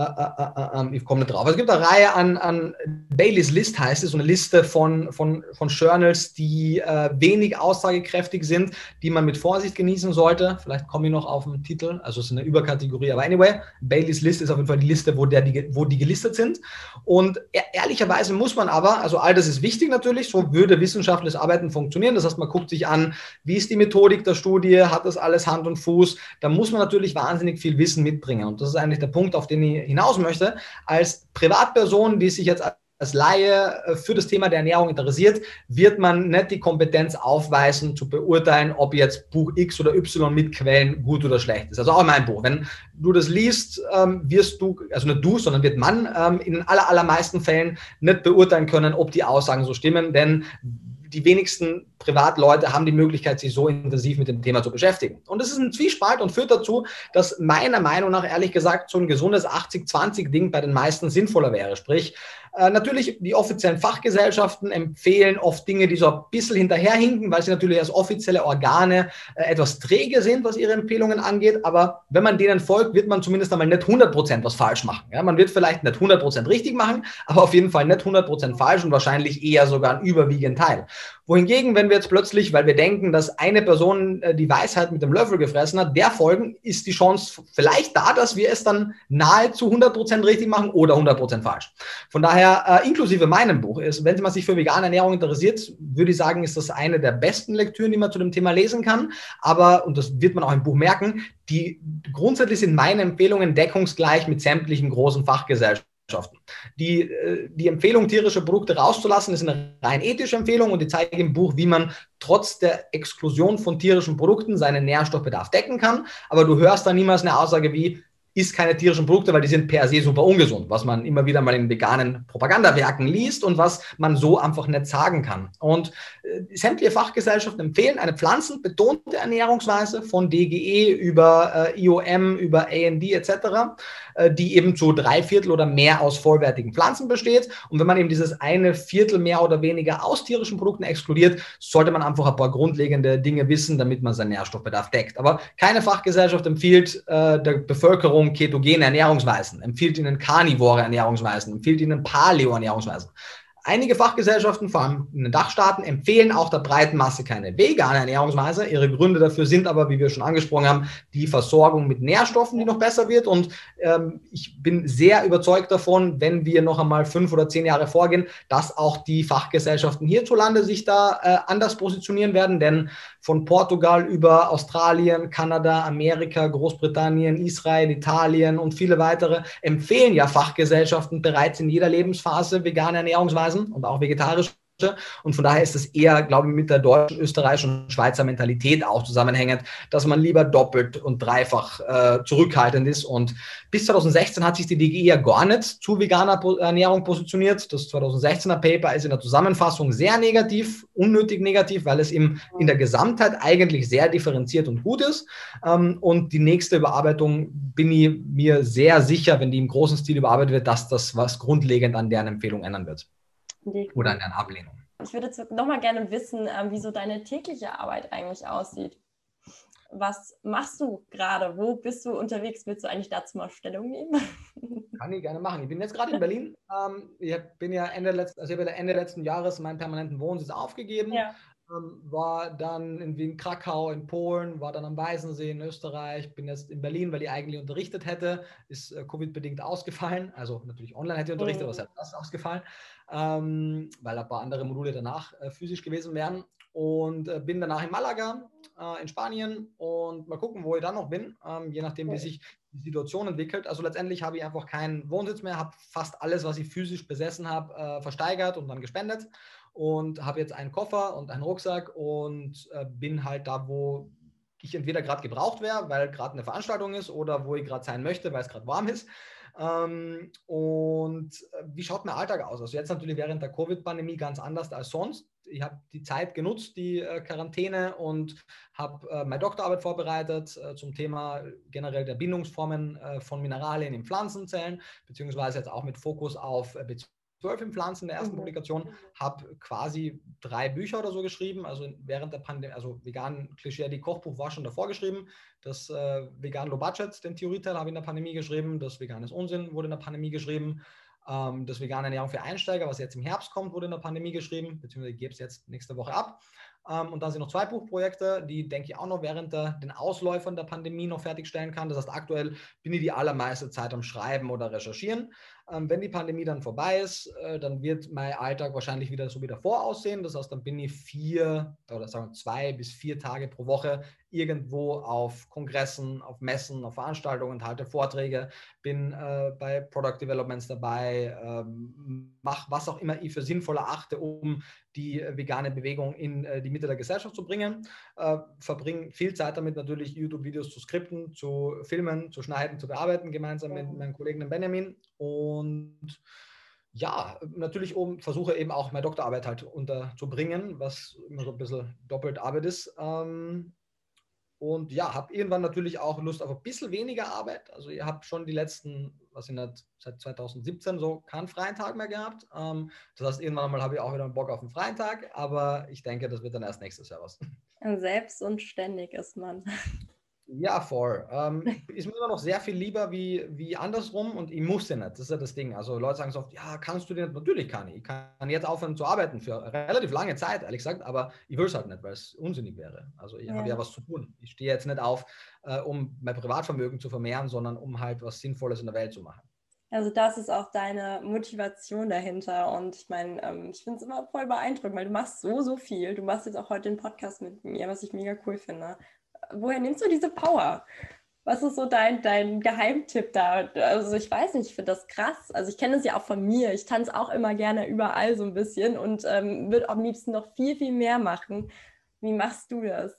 Äh, äh, äh, ähm, ich komme nicht drauf. Es gibt eine Reihe an, an Baileys List, heißt es, so eine Liste von, von, von Journals, die äh, wenig aussagekräftig sind, die man mit Vorsicht genießen sollte. Vielleicht komme ich noch auf den Titel, also es ist eine Überkategorie, aber anyway, Baileys List ist auf jeden Fall die Liste, wo, der, die, wo die gelistet sind. Und e ehrlicherweise muss man aber, also all das ist wichtig natürlich, so würde wissenschaftliches Arbeiten funktionieren. Das heißt, man guckt sich an, wie ist die Methodik der Studie, hat das alles Hand und Fuß. Da muss man natürlich wahnsinnig viel Wissen mitbringen. Und das ist eigentlich der Punkt, auf den ich hinaus möchte, als Privatperson, die sich jetzt als Laie äh, für das Thema der Ernährung interessiert, wird man nicht die Kompetenz aufweisen, zu beurteilen, ob jetzt Buch X oder Y mit Quellen gut oder schlecht ist. Also auch mein Buch. Wenn du das liest, ähm, wirst du, also nicht du, sondern wird man ähm, in aller, allermeisten Fällen nicht beurteilen können, ob die Aussagen so stimmen, denn die wenigsten Privatleute haben die Möglichkeit, sich so intensiv mit dem Thema zu beschäftigen. Und das ist ein Zwiespalt und führt dazu, dass meiner Meinung nach ehrlich gesagt so ein gesundes 80-20-Ding bei den meisten sinnvoller wäre. Sprich, äh, natürlich, die offiziellen Fachgesellschaften empfehlen oft Dinge, die so ein bisschen hinterherhinken, weil sie natürlich als offizielle Organe äh, etwas träge sind, was ihre Empfehlungen angeht. Aber wenn man denen folgt, wird man zumindest einmal nicht 100% was falsch machen. Ja, man wird vielleicht nicht 100% richtig machen, aber auf jeden Fall nicht 100% falsch und wahrscheinlich eher sogar ein überwiegend Teil. Wohingegen, wenn wir jetzt plötzlich, weil wir denken, dass eine Person äh, die Weisheit mit dem Löffel gefressen hat, der folgen, ist die Chance vielleicht da, dass wir es dann nahezu 100% richtig machen oder 100% falsch. Von daher, äh, inklusive meinem Buch, ist, wenn man sich für vegane Ernährung interessiert, würde ich sagen, ist das eine der besten Lektüren, die man zu dem Thema lesen kann. Aber, und das wird man auch im Buch merken, die grundsätzlich sind meine Empfehlungen deckungsgleich mit sämtlichen großen Fachgesellschaften. Die, äh, die Empfehlung, tierische Produkte rauszulassen, ist eine rein ethische Empfehlung und die zeige im Buch, wie man trotz der Exklusion von tierischen Produkten seinen Nährstoffbedarf decken kann. Aber du hörst da niemals eine Aussage wie, isst keine tierischen Produkte, weil die sind per se super ungesund, was man immer wieder mal in veganen Propagandawerken liest und was man so einfach nicht sagen kann. Und sämtliche Fachgesellschaften empfehlen eine pflanzenbetonte Ernährungsweise von DGE über äh, IOM, über AND etc., äh, die eben zu drei Viertel oder mehr aus vollwertigen Pflanzen besteht. Und wenn man eben dieses eine Viertel mehr oder weniger aus tierischen Produkten exkludiert, sollte man einfach ein paar grundlegende Dinge wissen, damit man seinen Nährstoffbedarf deckt. Aber keine Fachgesellschaft empfiehlt äh, der Bevölkerung, ketogene Ernährungsweisen, empfiehlt ihnen karnivore Ernährungsweisen, empfiehlt ihnen Paleo-Ernährungsweisen. Einige Fachgesellschaften, vor allem in den Dachstaaten, empfehlen auch der breiten Masse keine vegane Ernährungsweise. Ihre Gründe dafür sind aber, wie wir schon angesprochen haben, die Versorgung mit Nährstoffen, die noch besser wird. Und ähm, ich bin sehr überzeugt davon, wenn wir noch einmal fünf oder zehn Jahre vorgehen, dass auch die Fachgesellschaften hierzulande sich da äh, anders positionieren werden. Denn von Portugal über Australien, Kanada, Amerika, Großbritannien, Israel, Italien und viele weitere empfehlen ja Fachgesellschaften bereits in jeder Lebensphase vegane Ernährungsweisen und auch vegetarische und von daher ist es eher, glaube ich, mit der deutschen, österreichischen und Schweizer Mentalität auch zusammenhängend, dass man lieber doppelt und dreifach äh, zurückhaltend ist. Und bis 2016 hat sich die DGE ja gar nicht zu veganer Ernährung positioniert. Das 2016er Paper ist in der Zusammenfassung sehr negativ, unnötig negativ, weil es im, in der Gesamtheit eigentlich sehr differenziert und gut ist. Ähm, und die nächste Überarbeitung bin ich mir sehr sicher, wenn die im großen Stil überarbeitet wird, dass das was grundlegend an deren Empfehlung ändern wird. Oder an deren Ablehnung. Ich würde jetzt nochmal gerne wissen, ähm, wie so deine tägliche Arbeit eigentlich aussieht. Was machst du gerade? Wo bist du unterwegs? Willst du eigentlich dazu mal Stellung nehmen? Kann ich gerne machen. Ich bin jetzt gerade in Berlin. Ähm, ich bin ja Ende, letzt, also ich habe Ende letzten Jahres meinen permanenten Wohnsitz aufgegeben. Ja. Ähm, war dann in Wien, Krakau, in Polen, war dann am Weißensee in Österreich, bin jetzt in Berlin, weil ich eigentlich unterrichtet hätte, ist äh, Covid-bedingt ausgefallen. Also natürlich online hätte ich unterrichtet, mhm. aber es ist ausgefallen ähm, weil ein paar andere Module danach äh, physisch gewesen wären. Und äh, bin danach in Malaga, äh, in Spanien und mal gucken, wo ich dann noch bin, ähm, je nachdem, wie sich die Situation entwickelt. Also letztendlich habe ich einfach keinen Wohnsitz mehr, habe fast alles, was ich physisch besessen habe, äh, versteigert und dann gespendet und habe jetzt einen Koffer und einen Rucksack und äh, bin halt da, wo ich entweder gerade gebraucht wäre, weil gerade eine Veranstaltung ist oder wo ich gerade sein möchte, weil es gerade warm ist. Ähm, und äh, wie schaut mein Alltag aus? Also jetzt natürlich während der Covid-Pandemie ganz anders als sonst. Ich habe die Zeit genutzt, die äh, Quarantäne und habe äh, meine Doktorarbeit vorbereitet äh, zum Thema generell der Bindungsformen äh, von Mineralien in Pflanzenzellen, beziehungsweise jetzt auch mit Fokus auf äh, zwölf im Pflanzen der ersten mhm. Publikation, habe quasi drei Bücher oder so geschrieben. Also während der Pandemie, also vegan Klischee, die Kochbuch war schon davor geschrieben. Das äh, vegan Low Budget, den Theorieteil, habe ich in der Pandemie geschrieben. Das veganes Unsinn wurde in der Pandemie geschrieben. Ähm, das vegane Ernährung für Einsteiger, was jetzt im Herbst kommt, wurde in der Pandemie geschrieben, beziehungsweise gebe es jetzt nächste Woche ab. Ähm, und dann sind noch zwei Buchprojekte, die, denke ich, auch noch während der, den Ausläufern der Pandemie noch fertigstellen kann. Das heißt, aktuell bin ich die allermeiste Zeit am Schreiben oder Recherchieren. Ähm, wenn die Pandemie dann vorbei ist, äh, dann wird mein Alltag wahrscheinlich wieder so wie davor aussehen. Das heißt, dann bin ich vier oder sagen wir zwei bis vier Tage pro Woche irgendwo auf Kongressen, auf Messen, auf Veranstaltungen und halte Vorträge, bin äh, bei Product Developments dabei, ähm, mache was auch immer ich für sinnvoll erachte, um die vegane Bewegung in äh, die Mitte der Gesellschaft zu bringen. Äh, verbringe viel Zeit damit, natürlich YouTube-Videos zu skripten, zu filmen, zu schneiden, zu bearbeiten, gemeinsam mit meinem Kollegen Benjamin. Und ja, natürlich um, versuche eben auch meine Doktorarbeit halt unterzubringen, was immer so ein bisschen doppelt Arbeit ist. Ähm, und ja, habe irgendwann natürlich auch Lust auf ein bisschen weniger Arbeit. Also ihr habt schon die letzten, was ich nicht, seit 2017 so keinen freien Tag mehr gehabt. Ähm, das heißt, irgendwann einmal habe ich auch wieder einen Bock auf einen freien Tag, aber ich denke, das wird dann erst nächstes Jahr was. Selbst und ständig ist man. Ja, voll. Ähm, ist mir immer noch sehr viel lieber wie, wie andersrum und ich muss ja nicht. Das ist ja das Ding. Also Leute sagen so oft, ja, kannst du denn? Natürlich kann ich. Ich kann jetzt aufhören zu arbeiten für relativ lange Zeit, ehrlich gesagt, aber ich will es halt nicht, weil es unsinnig wäre. Also ich ja. habe ja was zu tun. Ich stehe jetzt nicht auf, äh, um mein Privatvermögen zu vermehren, sondern um halt was Sinnvolles in der Welt zu machen. Also das ist auch deine Motivation dahinter. Und ich meine, ähm, ich finde es immer voll beeindruckend, weil du machst so, so viel. Du machst jetzt auch heute den Podcast mit mir, was ich mega cool finde woher nimmst du diese Power? Was ist so dein, dein Geheimtipp da? Also ich weiß nicht, ich finde das krass. Also ich kenne es ja auch von mir. Ich tanze auch immer gerne überall so ein bisschen und ähm, würde am liebsten noch viel, viel mehr machen. Wie machst du das?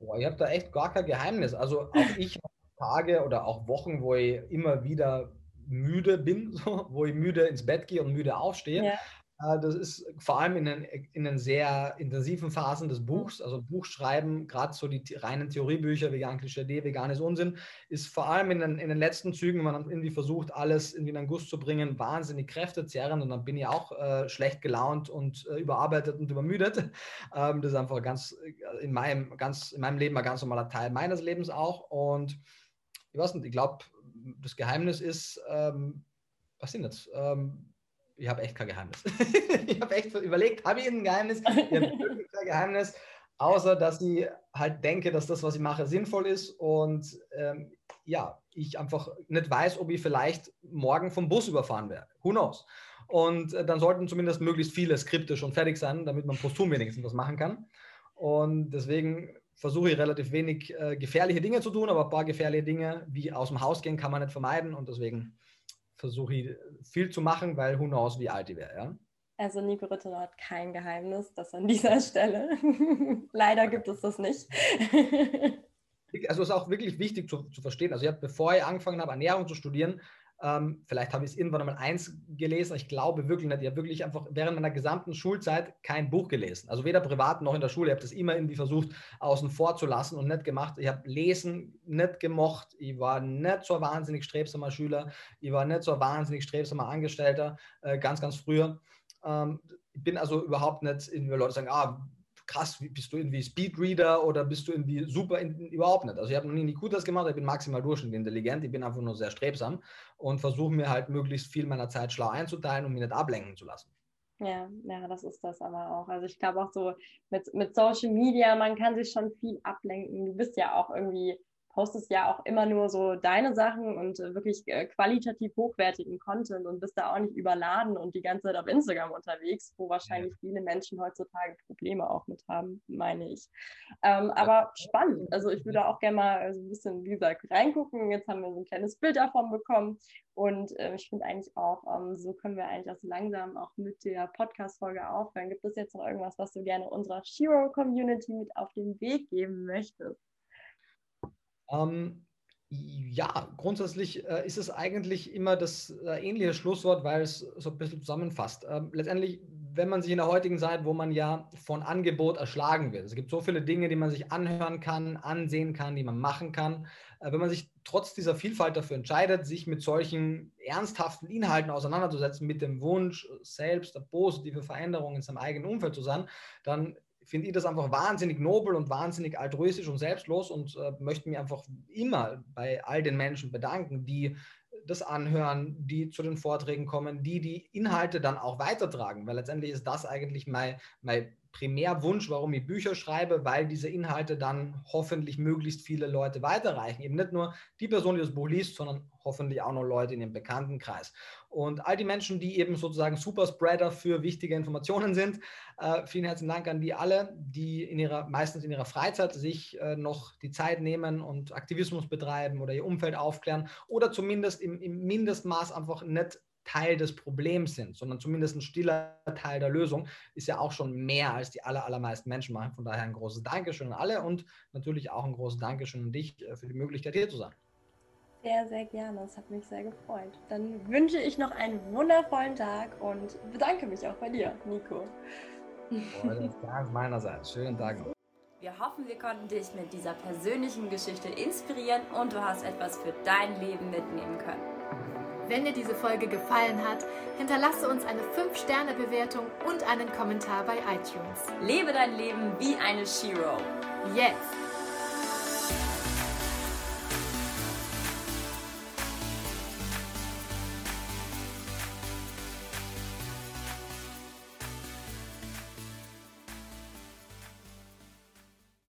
Boah, ich habe da echt gar kein Geheimnis. Also auch ich habe Tage oder auch Wochen, wo ich immer wieder müde bin, so, wo ich müde ins Bett gehe und müde aufstehe. Ja. Äh, das ist vor allem in den, in den sehr intensiven Phasen des Buchs, also Buchschreiben, gerade so die reinen Theoriebücher, vegan Klischee, veganes Unsinn, ist vor allem in den, in den letzten Zügen, wenn man irgendwie versucht, alles irgendwie in einen Guss zu bringen, wahnsinnig kräftezerrend und dann bin ich auch äh, schlecht gelaunt und äh, überarbeitet und übermüdet. Ähm, das ist einfach ganz äh, in meinem, ganz in meinem Leben ein ganz normaler Teil meines Lebens auch und ich weiß nicht, ich glaube, das Geheimnis ist, ähm, was sind das? Ähm, ich habe echt kein Geheimnis. ich habe echt überlegt, habe ich ein Geheimnis? Ich habe wirklich kein Geheimnis, außer dass ich halt denke, dass das, was ich mache, sinnvoll ist und ähm, ja, ich einfach nicht weiß, ob ich vielleicht morgen vom Bus überfahren werde. Who knows? Und äh, dann sollten zumindest möglichst viele Skripte schon fertig sein, damit man posthum wenigstens was machen kann. Und deswegen versuche ich relativ wenig äh, gefährliche Dinge zu tun, aber ein paar gefährliche Dinge wie aus dem Haus gehen kann man nicht vermeiden und deswegen versuche ich viel zu machen, weil who knows, wie alt ich wäre. Ja? Also Nico Rittenau hat kein Geheimnis, das an dieser Stelle. Leider gibt es das nicht. also es ist auch wirklich wichtig zu, zu verstehen. Also ich habe, bevor ich angefangen habe, Ernährung zu studieren, ähm, vielleicht habe ich es irgendwann einmal eins gelesen. Ich glaube wirklich nicht. Ich habe wirklich einfach während meiner gesamten Schulzeit kein Buch gelesen. Also weder privat noch in der Schule. Ich habe das immer irgendwie versucht, außen vor zu lassen und nicht gemacht. Ich habe Lesen nicht gemocht. Ich war nicht so ein wahnsinnig strebsamer Schüler. Ich war nicht so ein wahnsinnig strebsamer Angestellter, äh, ganz, ganz früher. Ähm, ich bin also überhaupt nicht, irgendwie Leute sagen, ah, krass, bist du irgendwie Speedreader oder bist du irgendwie super, in, überhaupt nicht. Also ich habe noch nie das gemacht, ich bin maximal durchschnittlich intelligent, ich bin einfach nur sehr strebsam und versuche mir halt möglichst viel meiner Zeit schlau einzuteilen und mich nicht ablenken zu lassen. Ja, ja, das ist das aber auch. Also ich glaube auch so mit, mit Social Media, man kann sich schon viel ablenken. Du bist ja auch irgendwie postest ja auch immer nur so deine Sachen und äh, wirklich äh, qualitativ hochwertigen Content und bist da auch nicht überladen und die ganze Zeit auf Instagram unterwegs, wo wahrscheinlich viele Menschen heutzutage Probleme auch mit haben, meine ich. Ähm, aber spannend. Also ich würde auch gerne mal so ein bisschen, wie gesagt, reingucken. Jetzt haben wir so ein kleines Bild davon bekommen. Und äh, ich finde eigentlich auch, ähm, so können wir eigentlich auch so langsam auch mit der Podcast-Folge aufhören. Gibt es jetzt noch irgendwas, was du gerne unserer Shiro-Community mit auf den Weg geben möchtest? Ähm, ja, grundsätzlich äh, ist es eigentlich immer das äh, ähnliche Schlusswort, weil es so ein bisschen zusammenfasst. Ähm, letztendlich, wenn man sich in der heutigen Zeit, wo man ja von Angebot erschlagen wird, es gibt so viele Dinge, die man sich anhören kann, ansehen kann, die man machen kann. Äh, wenn man sich trotz dieser Vielfalt dafür entscheidet, sich mit solchen ernsthaften Inhalten auseinanderzusetzen, mit dem Wunsch, selbst eine positive Veränderung in seinem eigenen Umfeld zu sein, dann finde ich das einfach wahnsinnig nobel und wahnsinnig altruistisch und selbstlos und äh, möchte mich einfach immer bei all den Menschen bedanken, die das anhören, die zu den Vorträgen kommen, die die Inhalte dann auch weitertragen, weil letztendlich ist das eigentlich mein, mein Primärwunsch, warum ich Bücher schreibe, weil diese Inhalte dann hoffentlich möglichst viele Leute weiterreichen. Eben nicht nur die Person, die das Buch liest, sondern hoffentlich auch noch Leute in ihrem Bekanntenkreis. Und all die Menschen, die eben sozusagen Superspreader für wichtige Informationen sind, äh, vielen herzlichen Dank an die alle, die in ihrer, meistens in ihrer Freizeit sich äh, noch die Zeit nehmen und Aktivismus betreiben oder ihr Umfeld aufklären oder zumindest im, im Mindestmaß einfach nicht Teil des Problems sind, sondern zumindest ein stiller Teil der Lösung, ist ja auch schon mehr, als die aller, allermeisten Menschen machen. Von daher ein großes Dankeschön an alle und natürlich auch ein großes Dankeschön an dich äh, für die Möglichkeit, hier zu sein. Sehr, sehr gerne. Das hat mich sehr gefreut. Dann wünsche ich noch einen wundervollen Tag und bedanke mich auch bei dir, Nico. Ganz meinerseits. Schönen Tag noch. Wir hoffen, wir konnten dich mit dieser persönlichen Geschichte inspirieren und du hast etwas für dein Leben mitnehmen können. Wenn dir diese Folge gefallen hat, hinterlasse uns eine 5-Sterne-Bewertung und einen Kommentar bei iTunes. Lebe dein Leben wie eine Shiro. Jetzt!